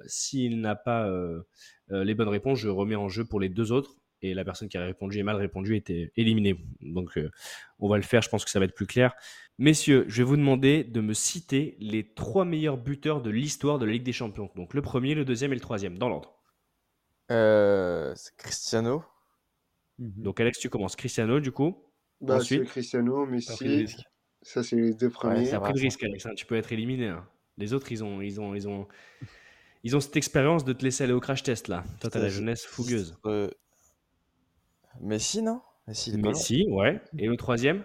s'il n'a pas euh, euh, les bonnes réponses, je remets en jeu pour les deux autres. Et la personne qui a répondu et mal répondu était éliminée. Donc euh, on va le faire, je pense que ça va être plus clair. Messieurs, je vais vous demander de me citer les trois meilleurs buteurs de l'histoire de la Ligue des Champions. Donc le premier, le deuxième et le troisième, dans l'ordre. Euh, c'est Cristiano. Mhm. Donc Alex, tu commences. Cristiano, du coup. Bah, Ensuite Cristiano, Messi. Ça, c'est les deux premiers. T'as va, pris le ça. risque, Alex. hein, Tu peux être éliminé. hein. Les autres, ils ont, ils ont, ils ont, ils ont cette expérience de te laisser aller au crash test là. Toi, t'as la jeunesse fougueuse. Euh, Messi, non? Messi, il est pas loin. Messi, ouais. Et le troisième?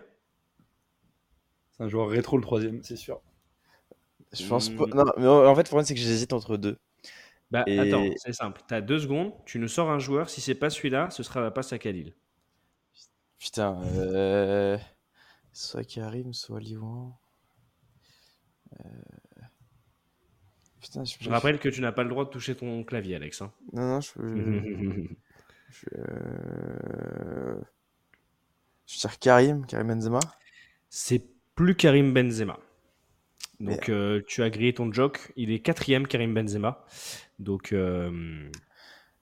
C'est un joueur rétro le troisième, c'est sûr. Je pense Hmm. pas. Non, mais en fait, le problème, c'est que j'hésite entre deux. Bah Et- attends, c'est simple. T'as deux secondes, tu nous sors un joueur. Si c'est pas celui-là, ce sera la passe à Khalil. Putain, euh... soit Karim, soit Liwan. Euh... Putain, je, Je rappelle que tu n'as pas le droit de toucher ton clavier, Alex. hein. Non, non, je. je... je- euh, je tire Karim, Karim Benzema. c'est plus Karim Benzema. Donc euh, tu as grillé ton joke. Il est quatrième, Karim Benzema. Donc euh,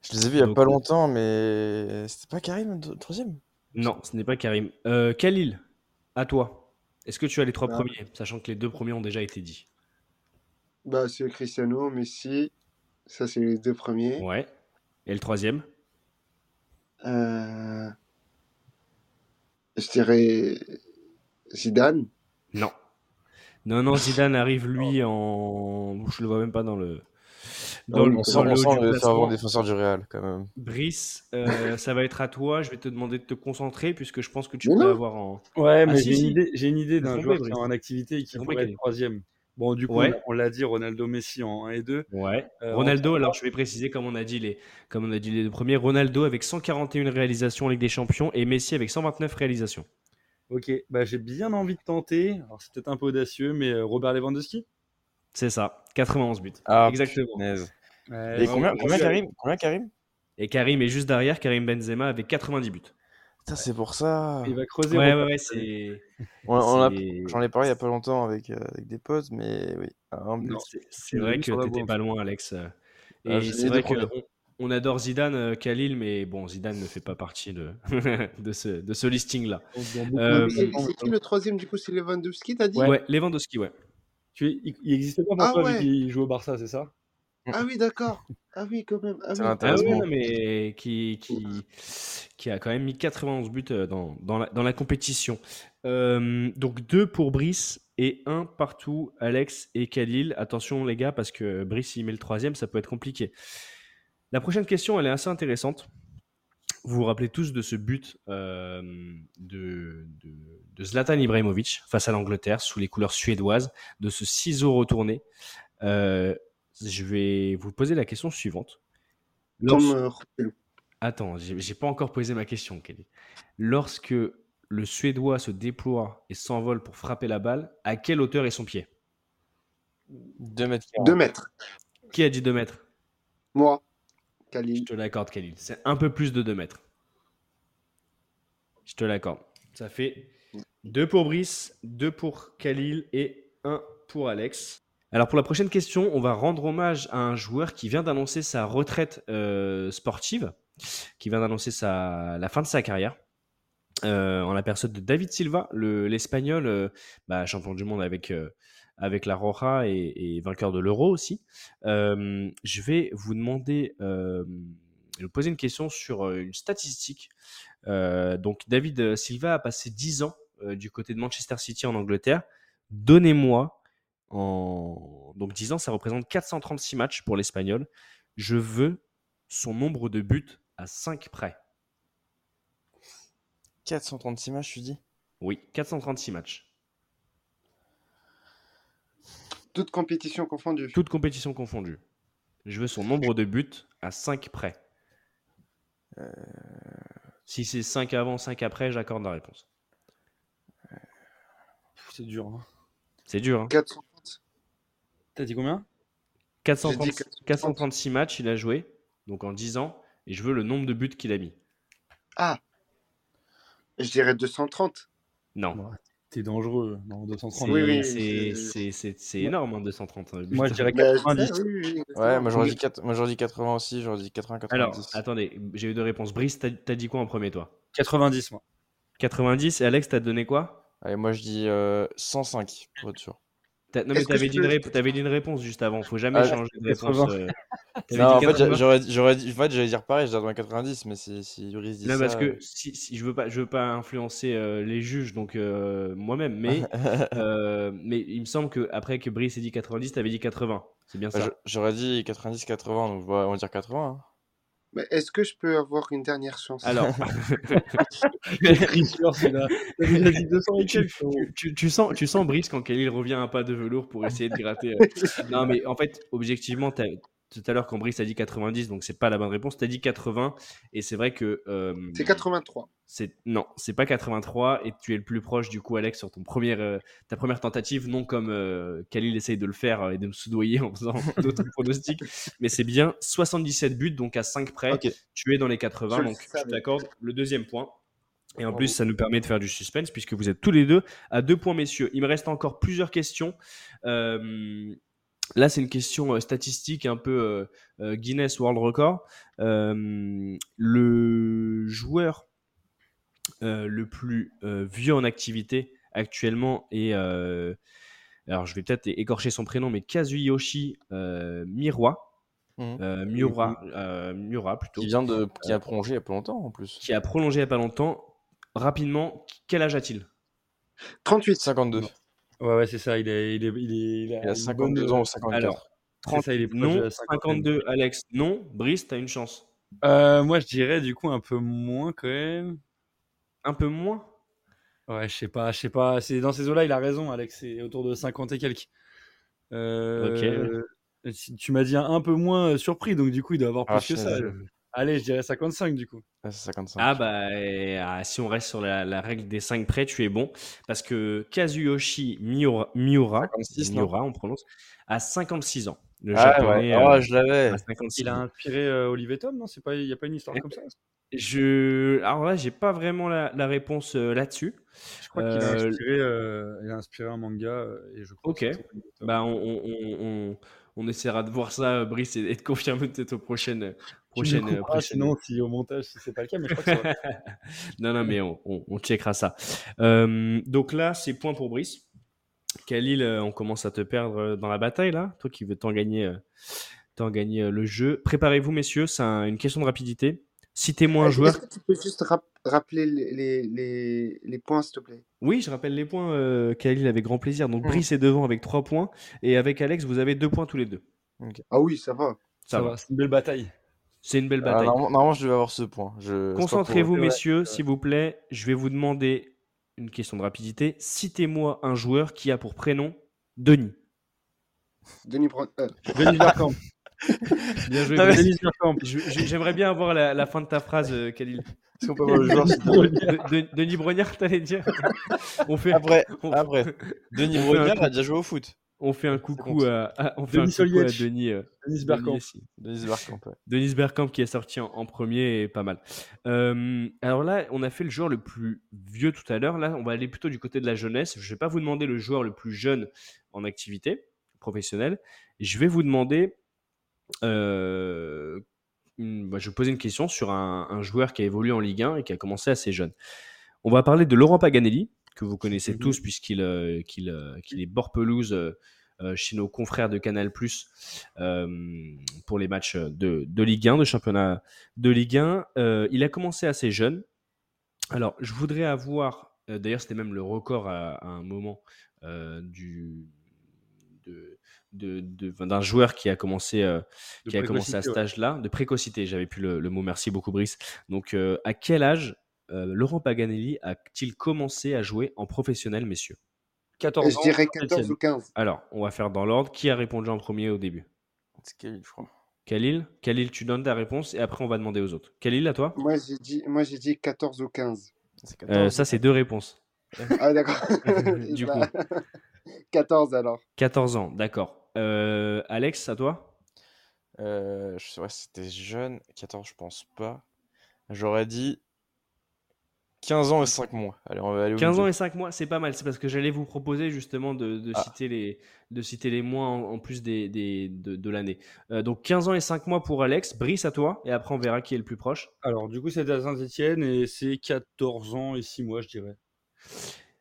Je les ai vus il y a Donc, pas euh, longtemps, mais c'était pas Karim le troisième? Non, ce n'est pas Karim. Euh, Khalil, à toi. Est-ce que tu as les trois Ah. premiers, sachant que les deux premiers ont déjà été dits? Bah, c'est Cristiano, Messi. Ça, c'est les deux premiers. Ouais. Et le troisième? Euh, Je dirais Zidane. Non. Non, non, Zidane arrive lui en. Je le vois même pas dans le. Dans le, On sent, dans le on le défenseur du Real, quand même. Brice, euh, ça va être à toi. Je vais te demander de te concentrer puisque je pense que tu Mais peux non. avoir en. Ouais, mais Ah, si, j'ai si. une idée, j'ai une idée d'un joueur qui est en activité et qui pourrait être troisième. Bon, du coup, Ouais. on l'a dit, Ronaldo, Messi en 1 et 2. Ouais. Euh, Ronaldo, alors je vais préciser comme on a dit les, comme on a dit les deux premiers. Ronaldo avec 141 réalisations en Ligue des Champions et Messi avec 129 réalisations. Ok, bah, j'ai bien envie de tenter. Alors, c'est peut-être un peu audacieux, mais euh, Robert Lewandowski? C'est ça, 91 buts. Ah, Exactement. Ouais, Et combien, Karim? Combien Karim? Et Karim est juste derrière, Karim Benzema avec 90 buts. Putain, c'est pour ça. Il va creuser. Ouais, ouais, ouais, c'est. J'en ai parlé il y a pas longtemps avec, euh, avec des potes, mais oui. C'est- Il vrai que t'étais pas loin, Alex. Et Ah, j'ai c'est vrai qu'on on adore Zidane, euh, Khalil, mais bon, Zidane ne fait pas partie de, de ce, de ce listing-là. Euh, C'est qui le troisième, du coup C'est Lewandowski, t'as dit? Ouais, Lewandowski, ouais. Tu- il, il existait pas pour Ah toi ouais. vu qu'il joue au Barça, c'est ça? Ah oui, d'accord. Ah oui, quand même. Ah C'est oui. Ah intéressant. non, mais qui, qui, qui a quand même mis 91 buts euh, dans, dans, la, dans la compétition. Euh, donc deux pour Brice et un partout, Alex et Khalil. Attention les gars, parce que Brice, il met le troisième, ça peut être compliqué. La prochaine question, elle est assez intéressante. Vous vous rappelez tous de ce but euh, de, de, de Zlatan Ibrahimovic face à l'Angleterre sous les couleurs suédoises, de ce ciseau retourné. Euh, je vais vous poser la question suivante. Comme Lorsque- euh. Attends, j'ai pas encore posé ma question, Kelly. Lorsque le Suédois se déploie et s'envole pour frapper la balle, à quelle hauteur est son pied? 2 mètres. 2 mètres. Qui a dit 2 mètres? Moi, Je Khalil. te l'accorde, Khalil. C'est un peu plus de 2 mètres. Je te l'accorde. Ça fait 2 pour Brice, 2 pour Khalil et 1 pour Alex. Alors pour la prochaine question, on va rendre hommage à un joueur qui vient d'annoncer sa retraite euh, sportive, qui vient d'annoncer sa, la fin de sa carrière. Euh, en la personne de David Silva, le- l'Espagnol, euh, bah, champion du monde avec, euh, avec la Roja et, et vainqueur de l'Euro aussi. Euh, je vais vous demander, euh, vous poser une question sur une statistique. Donc, David Silva a passé 10 ans du côté de Manchester City en Angleterre. Donnez-moi, en... donc 10 ans, ça représente 436 matchs pour l'Espagnol. Je veux son nombre de buts à 5 près. 436 matchs, tu dis? Oui, 436 matchs. Toute compétition confondue. Toutes compétitions confondues. Je veux son nombre de buts à 5 près. Euh, Si c'est 5 avant, 5 après, j'accorde la réponse. C'est dur. hein. C'est dur. Hein 430. T'as dit combien? 430 J'ai dit 430. 436 matchs, il a joué, donc en 10 ans, et je veux le nombre de buts qu'il a mis. Ah Je dirais 230. Non. Ouais, T'es dangereux. Non, 230. Oui, oui, c'est- c'est- c'est- c'est c'est énorme, hein, 230 buts. Moi, je dirais Bah, 90. c'est ça, oui, oui, Ouais, moi j'aurais dit, 4... moi, j'aurais dit 80 aussi, j'aurais dit 80, 90. Alors, attendez, j'ai eu deux réponses. Brice, t'as as dit quoi en premier, toi? 90, moi. 90, et Alex, t'as donné quoi? Allez, moi je dis euh, 105, pour être sûr. T'as- Non, mais t'avais je dit, peux- dit une réponse juste avant, faut jamais Ah, changer de réponse. 80. euh. Non, dit en fait, 80? j'a- j'aurais j'aurais dit, en fait, j'allais dire pareil, j'aurais dit 90, mais si, si Brice dit Non, ça. parce que euh, si, si- je veux pas, je veux pas influencer euh, les juges, donc euh, moi-même, mais, euh, mais il me semble que après que Brice ait dit 90, t'avais dit 80. C'est bien bah, ça. je- j'aurais dit 90, 80, donc ouais, on va dire 80. hein. Mais est-ce que je peux avoir une dernière chance? Alors, Tricheur, celui-là. T'as déjà dit 200 et quelques. frérot. tu, tu- tu sens, tu sens Brice quand Khalil revient un pas de velours pour essayer de gratter. euh. Non, mais en fait, objectivement, t'as- tout à l'heure, quand Brice a dit 90, donc c'est pas la bonne réponse, t'as dit 80, et c'est vrai que. euh, C'est 83. C'est non, c'est pas 83 et tu es le plus proche du coup Alex sur ton premier, euh, ta première tentative, non comme euh, Khalil essaye de le faire euh, et de me soudoyer en faisant d'autres pronostics, mais c'est bien 77 buts donc à 5 près, tu es dans les 80 Je le donc je t'accorde le deuxième point. Et en plus, ça nous permet de faire du suspense puisque vous êtes tous les deux à deux points, messieurs. Il me reste encore plusieurs questions. Euh, Là, c'est une question euh, statistique, un peu euh, euh, Guinness World Record. Euh, le joueur euh, le plus euh, vieux en activité actuellement est, euh, alors je vais peut-être écorcher son prénom, mais Kazuyoshi euh, Miura, euh, Miura, euh, Miura plutôt, Qui vient de, qui a prolongé il y a pas longtemps en plus. qui a prolongé il n'y a pas longtemps. Rapidement, quel âge a-t-il? 38. 52. Ouais, ouais, c'est ça. Il, est, il, est, il, est, il a, Il a une 52 bonne- ans ou 54. Alors, ça, il est non, de la cinquantaine. 52, Alex, non, Brice, t'as une chance. Euh, moi, je dirais du coup un peu moins quand même. Un peu moins? Ouais, je sais pas, je sais pas. C'est dans ces eaux-là, il a raison, Alex. C'est autour de 50 et quelques. Euh, si- Tu m'as dit un, un peu moins euh, surpris, donc du coup, il doit avoir plus Ah, que putain, ça. je- Allez, je dirais 55 du coup. Ouais, c'est 55. Ah bah euh, ah, si on reste sur la, la règle des 5 prêts, tu es bon. Parce que Kazuyoshi Miura, Miura, 56, non Miura on prononce, a 56 ans. Le Ah japonais ouais, euh, ah, je l'avais. a 56 Il a inspiré euh, Olivier Tom, non? C'est pas, il y a pas une histoire Eh, comme ça? Je... Alors là, j'ai pas vraiment la, la réponse euh, là-dessus. Je crois qu'il a Euh, inspiré, euh, il a inspiré un manga euh, et je crois Ok. Bah, on, on, on, on- essaiera de voir ça, Brice, et, et de confirmer peut-être aux prochaines, Tu me prochaines, couperas, prochaines- sinon, si au montage, si c'est pas le cas, mais je crois que c'est vrai. non, non, mais on, on, on checkera ça. Euh, donc là, c'est point pour Brice. Khalil, euh, on commence à te perdre euh, dans la bataille, là? Toi qui veux t'en gagner, euh, t'en gagner euh, le jeu. Préparez-vous, messieurs, c'est un- une question de rapidité. Citez-moi un Est-ce joueur. que tu peux juste rap- rappeler les, les, les, les points, s'il te plaît? Oui, je rappelle les points, euh, Khalil, avec grand plaisir. Donc, Mm. Brice est devant avec 3 points. Et avec Alex, vous avez 2 points tous les deux. Ah oui, ça va. Ça, Ça va. va, c'est une belle bataille. C'est une belle Ah, bataille. normalement, normalement, je devais avoir ce point. Je... pour- Concentrez-vous, Ouais, messieurs, ouais. s'il vous plaît. Je vais vous demander une question de rapidité. Citez-moi un joueur qui a pour prénom Denis. Denis Bron- euh, Denis Bergkamp. Bien joué, mais-. Denis Bergkamp. J'aimerais bien avoir la, la fin de ta phrase, euh, Khalil. Est-ce qu'on peut avoir le joueur De- de- Denis Brognard, t'allais dire on fait, Après, on, après. Denis Brognard a déjà joué au foot. On fait un coucou bon, à, à- on fait Denis un coucou à Solietch. Denis. euh, Denis Denis Bergkamp. aussi. Denis Bergkamp. ouais. Denis Bergkamp qui est sorti en, en premier et pas mal. Euh, alors là, on a fait le joueur le plus vieux tout à l'heure. Là, on va aller plutôt du côté de la jeunesse. Je ne vais pas vous demander le joueur le plus jeune en activité professionnelle. Je vais vous demander. euh, une- bah, je vais poser une question sur un, un joueur qui a évolué en Ligue 1 et qui a commencé assez jeune. On va parler de Laurent Paganelli, que vous connaissez tous puisqu'il euh, qu'il, euh, qu'il est bord pelouse euh, chez nos confrères de Canal+, pour les matchs de, de Ligue 1, de championnat de Ligue 1. Euh, il a commencé assez jeune. Alors, je voudrais avoir, d'ailleurs, c'était même le record à, à un moment du de- de- d'un joueur qui a commencé euh, qui a commencé à cet ouais. âge-là, de précocité. J'avais plus le, le mot. Merci beaucoup, Brice. Donc, euh, à quel âge Laurent Paganelli a-t-il commencé à jouer en professionnel, messieurs? 14 Je ans. dirais Saint-Étienne. 14 ou 15. Alors, on va faire dans l'ordre. Qui a répondu en premier au début? C'est Khalil, je crois. Khalil Khalil, tu donnes ta réponse et après on va demander aux autres. Khalil, à toi? Moi, j'ai dit, moi, j'ai dit 14 ou 15. C'est Euh, 14. Ça, c'est deux réponses. Ah, d'accord. Du Bah, 14 alors. 14 ans, d'accord. Euh, Alex, à toi? Euh, je sais, ouais, c'était jeune. 14, je pense pas. J'aurais dit 15 ans et 5 mois. Allez, on va aller au 15 ans et 5 mois, c'est pas mal. C'est parce que j'allais vous proposer justement de, de Ah. citer, les, de citer les mois en, en plus des, des- de, de l'année. Euh, donc 15 ans et 5 mois pour Alex. Brice, à toi. Et après, on verra qui est le plus proche. Alors, du coup, c'était à Saint-Etienne et c'est 14 ans et 6 mois, je dirais.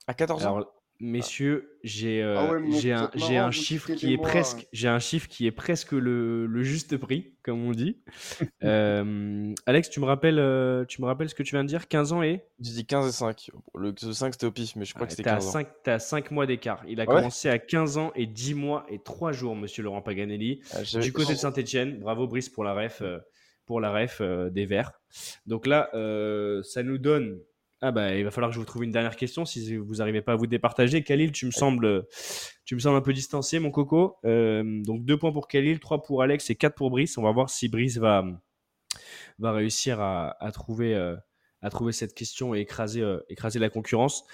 À 14 ans? Alors, messieurs, j'ai euh, Ah ouais, j'ai un, marrant, un chiffre qui est mois, presque, hein. j'ai un chiffre qui est presque le, le juste prix, comme on dit. Euh, Alex, tu me rappelles, euh, tu me rappelles ce que tu viens de dire? 15 ans et? J'ai dit 15 et 5. Le 5, c'était au pif, mais je crois Ouais, que c'était T'as 15 ans. 5, t'as 5 mois d'écart. Il a Ah ouais? commencé à 15 ans et 10 mois et 3 jours, monsieur Laurent Paganelli. Ah, Du côté de Saint-Etienne, bravo Brice pour la ref, euh, pour la ref euh, des Verts. Donc là, euh, ça nous donne. Ah bah, il va falloir que je vous trouve une dernière question si vous n'arrivez pas à vous départager. Khalil, tu me sembles, tu me sembles un peu distancé, mon coco. Euh, donc 2 points pour Khalil, 3 pour Alex et 4 pour Brice. On va voir si Brice va, va réussir à, à trouver, euh, à trouver cette question et écraser, euh, écraser la concurrence.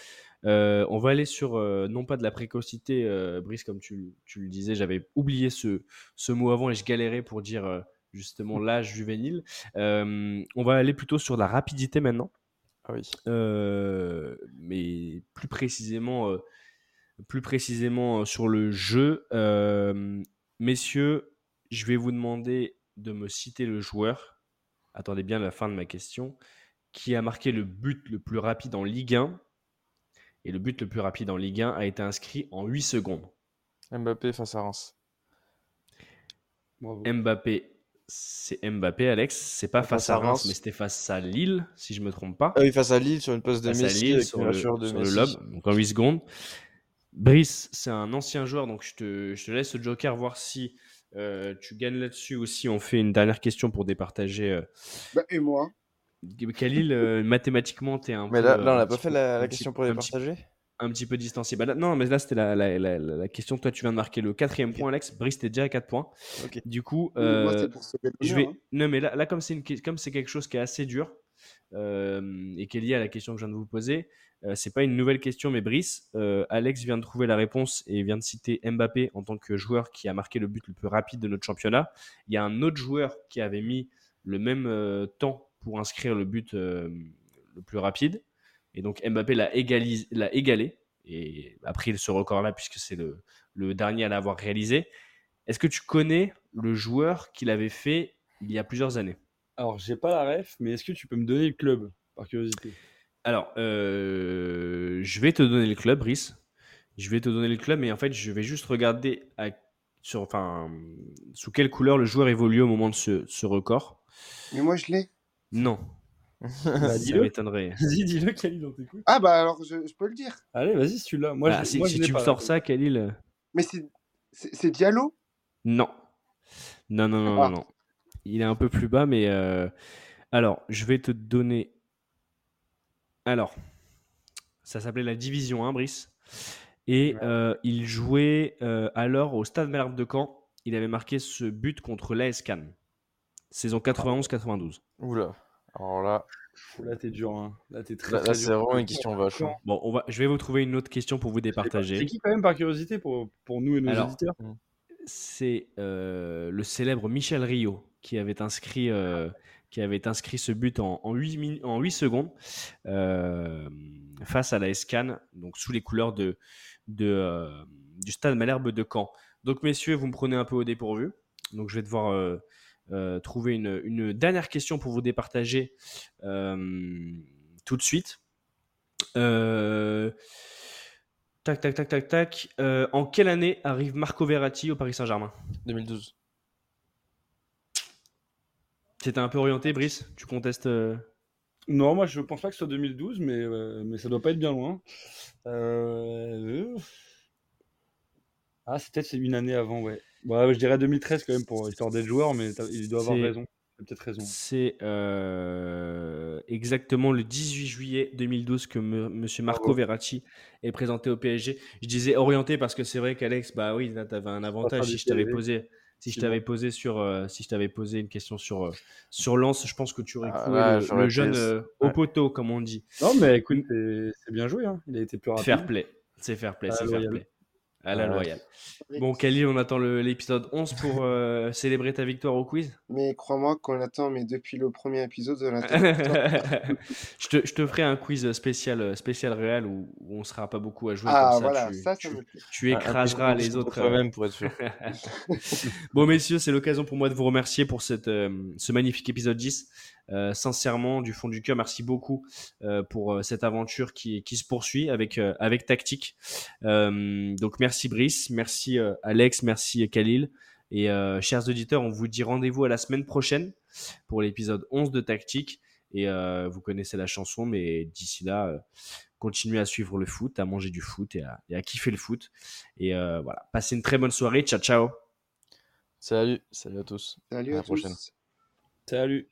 On va aller sur, non pas de la précocité, Brice, comme tu, tu le disais, j'avais oublié ce, ce mot avant et je galérais pour dire justement l'âge juvénile. On va aller plutôt sur la rapidité maintenant, Ah oui. Euh, mais plus précisément, euh, plus précisément euh, sur le jeu. Euh, messieurs, je vais vous demander de me citer le joueur. Attendez bien la fin de ma question. Qui a marqué le but le plus rapide en Ligue 1 Et le but le plus rapide en Ligue 1 a été inscrit en 8 secondes. Mbappé face à Reims. Bravo. Mbappé, c'est Mbappé, Alex. C'est pas face, à Reims, mais c'était face à Lille, si je me trompe pas. Ah oui, face à Lille sur une passe de face à Messi Lille avec sur une le, de sur le Messi. lob, donc en 8 secondes. Brice, c'est un ancien joueur, donc je te, je te laisse le joker voir si euh, tu gagnes là-dessus ou si on fait une dernière question pour départager. euh. Bah, et moi Khalil, euh, mathématiquement, tu es un Mais peu. là, euh, là on n'a pas fait la, petit- question pour un les petit- partager un petit peu distancié. Bah là- non, mais là, c'était la, la, la, la- la question. Toi, tu viens de marquer le quatrième point, Alex. Brice, t'es déjà à 4 points. Du coup, Moi, euh, pour je vais... hein. Non, mais là, là comme c'est une... que- comme c'est quelque chose qui est assez dur euh, et qui est lié à la question que je viens de vous poser, euh, c'est pas une nouvelle question, mais Brice, euh, Alex vient de trouver la réponse et vient de citer Mbappé en tant que joueur qui a marqué le but le plus rapide de notre championnat. Il y a un autre joueur qui avait mis le même temps pour inscrire le but le plus rapide. Et donc Mbappé l'a égalé et a pris ce record-là puisque c'est le, le dernier à l'avoir réalisé. Est-ce que tu connais le joueur qui l'avait fait il y a plusieurs années? Alors, j'ai pas la ref, mais est-ce que tu peux me donner le club, par curiosité? Alors, euh, je vais te donner le club, Brice. Je vais te donner le club, mais en fait, je vais juste regarder à- sur, enfin, sous quelle couleur le joueur évolue au moment de ce, ce record. Mais moi, je l'ai. Non, Bah, ça dis-le. m'étonnerait. Vas-y, dis-le, Khalil, on t'écoute. Ah, bah alors, je, je peux le dire. Allez, vas-y, si tu l'as. Moi, Ah, je, si moi, si l'ai tu me pas, sors ça, Khalil. Mais c'est c'est c'est Diallo? Non. Non, non, non, Ah. non, non. Il est un peu plus bas, mais euh, alors, je vais te donner. Alors, ça s'appelait la Division 1, Brice. Et Ouais. euh, il jouait euh, alors au Stade Malherbe de Caen. Il avait marqué ce but contre l'AS Cannes. Saison 91-92. Oula. Alors là, Là, t'es dur. Hein. Là, t'es très, là, très là, dur. c'est vraiment une question vache. hein. Bon, on va, je vais vous trouver une autre question pour vous C'est départager. qui, quand même, par curiosité, pour, pour nous et nos Alors, auditeurs c'est euh, le célèbre Michel Rio qui avait inscrit, euh, qui avait inscrit ce but en, en, 8, min- en 8 secondes euh, face à la Escan, donc sous les couleurs de, de, euh, du stade Malherbe de Caen. Donc, messieurs, vous me prenez un peu au dépourvu. Donc, je vais devoir trouver une, une dernière question pour vous départager euh, tout de suite. Euh, Tac, tac, tac, tac, tac. Euh, en quelle année arrive Marco Verratti au Paris Saint-Germain? 2012. C'était un peu orienté, Brice? Tu contestes euh, Non, moi je pense pas que ce soit 2012, mais, euh, mais ça doit pas être bien loin. Euh, Ah, c'est peut-être c'est une année avant, ouais. Ouais, je dirais 2013 quand même pour histoire d'être joueur, mais il doit avoir raison. Peut-être raison. C'est euh, exactement le 18 juillet 2012 que me- Monsieur Marco Bravo. Verratti est présenté au PSG. Je disais orienté parce que c'est vrai qu'Alex, bah oui, là, tu avais un avantage. Si je t'avais posé, si je t'avais posé sur, euh, si je t'avais posé une question sur euh, sur Lens, je pense que tu aurais Ah, là, le- jeune euh, au ouais. poteau, comme on dit. Non, mais écoute, c'est bien joué. Hein. Il a été plus rapide. Fair play, c'est fair play, la c'est fair play. À la loyale. Bon, Khalil, on attend le- l'épisode 11 pour euh, célébrer ta victoire au quiz. Mais crois-moi qu'on attend, mais depuis le premier épisode, on attend. je, te, je te ferai un quiz spécial, spécial réel où, où on sera pas beaucoup à jouer. Ah, comme ça, voilà, tu, ça, ça tu- me écraseras les autres. contre toi-même pour être sûr. bon, messieurs, c'est l'occasion pour moi de vous remercier pour cette, euh, ce magnifique épisode 10. Euh, sincèrement, du fond du cœur, merci beaucoup euh, pour euh, cette aventure qui, qui se poursuit avec, euh, avec Tactique. Euh, donc, merci Brice, merci euh, Alex, merci Khalil. Et euh, chers auditeurs, on vous dit rendez-vous à la semaine prochaine pour l'épisode 11 de Tactique. Et euh, vous connaissez la chanson, mais d'ici là, euh, continuez à suivre le foot, à manger du foot et à, et à kiffer le foot. Et euh, voilà, passez une très bonne soirée. Ciao, ciao. Salut, salut à tous. Salut À à, la prochaine. tous. Salut.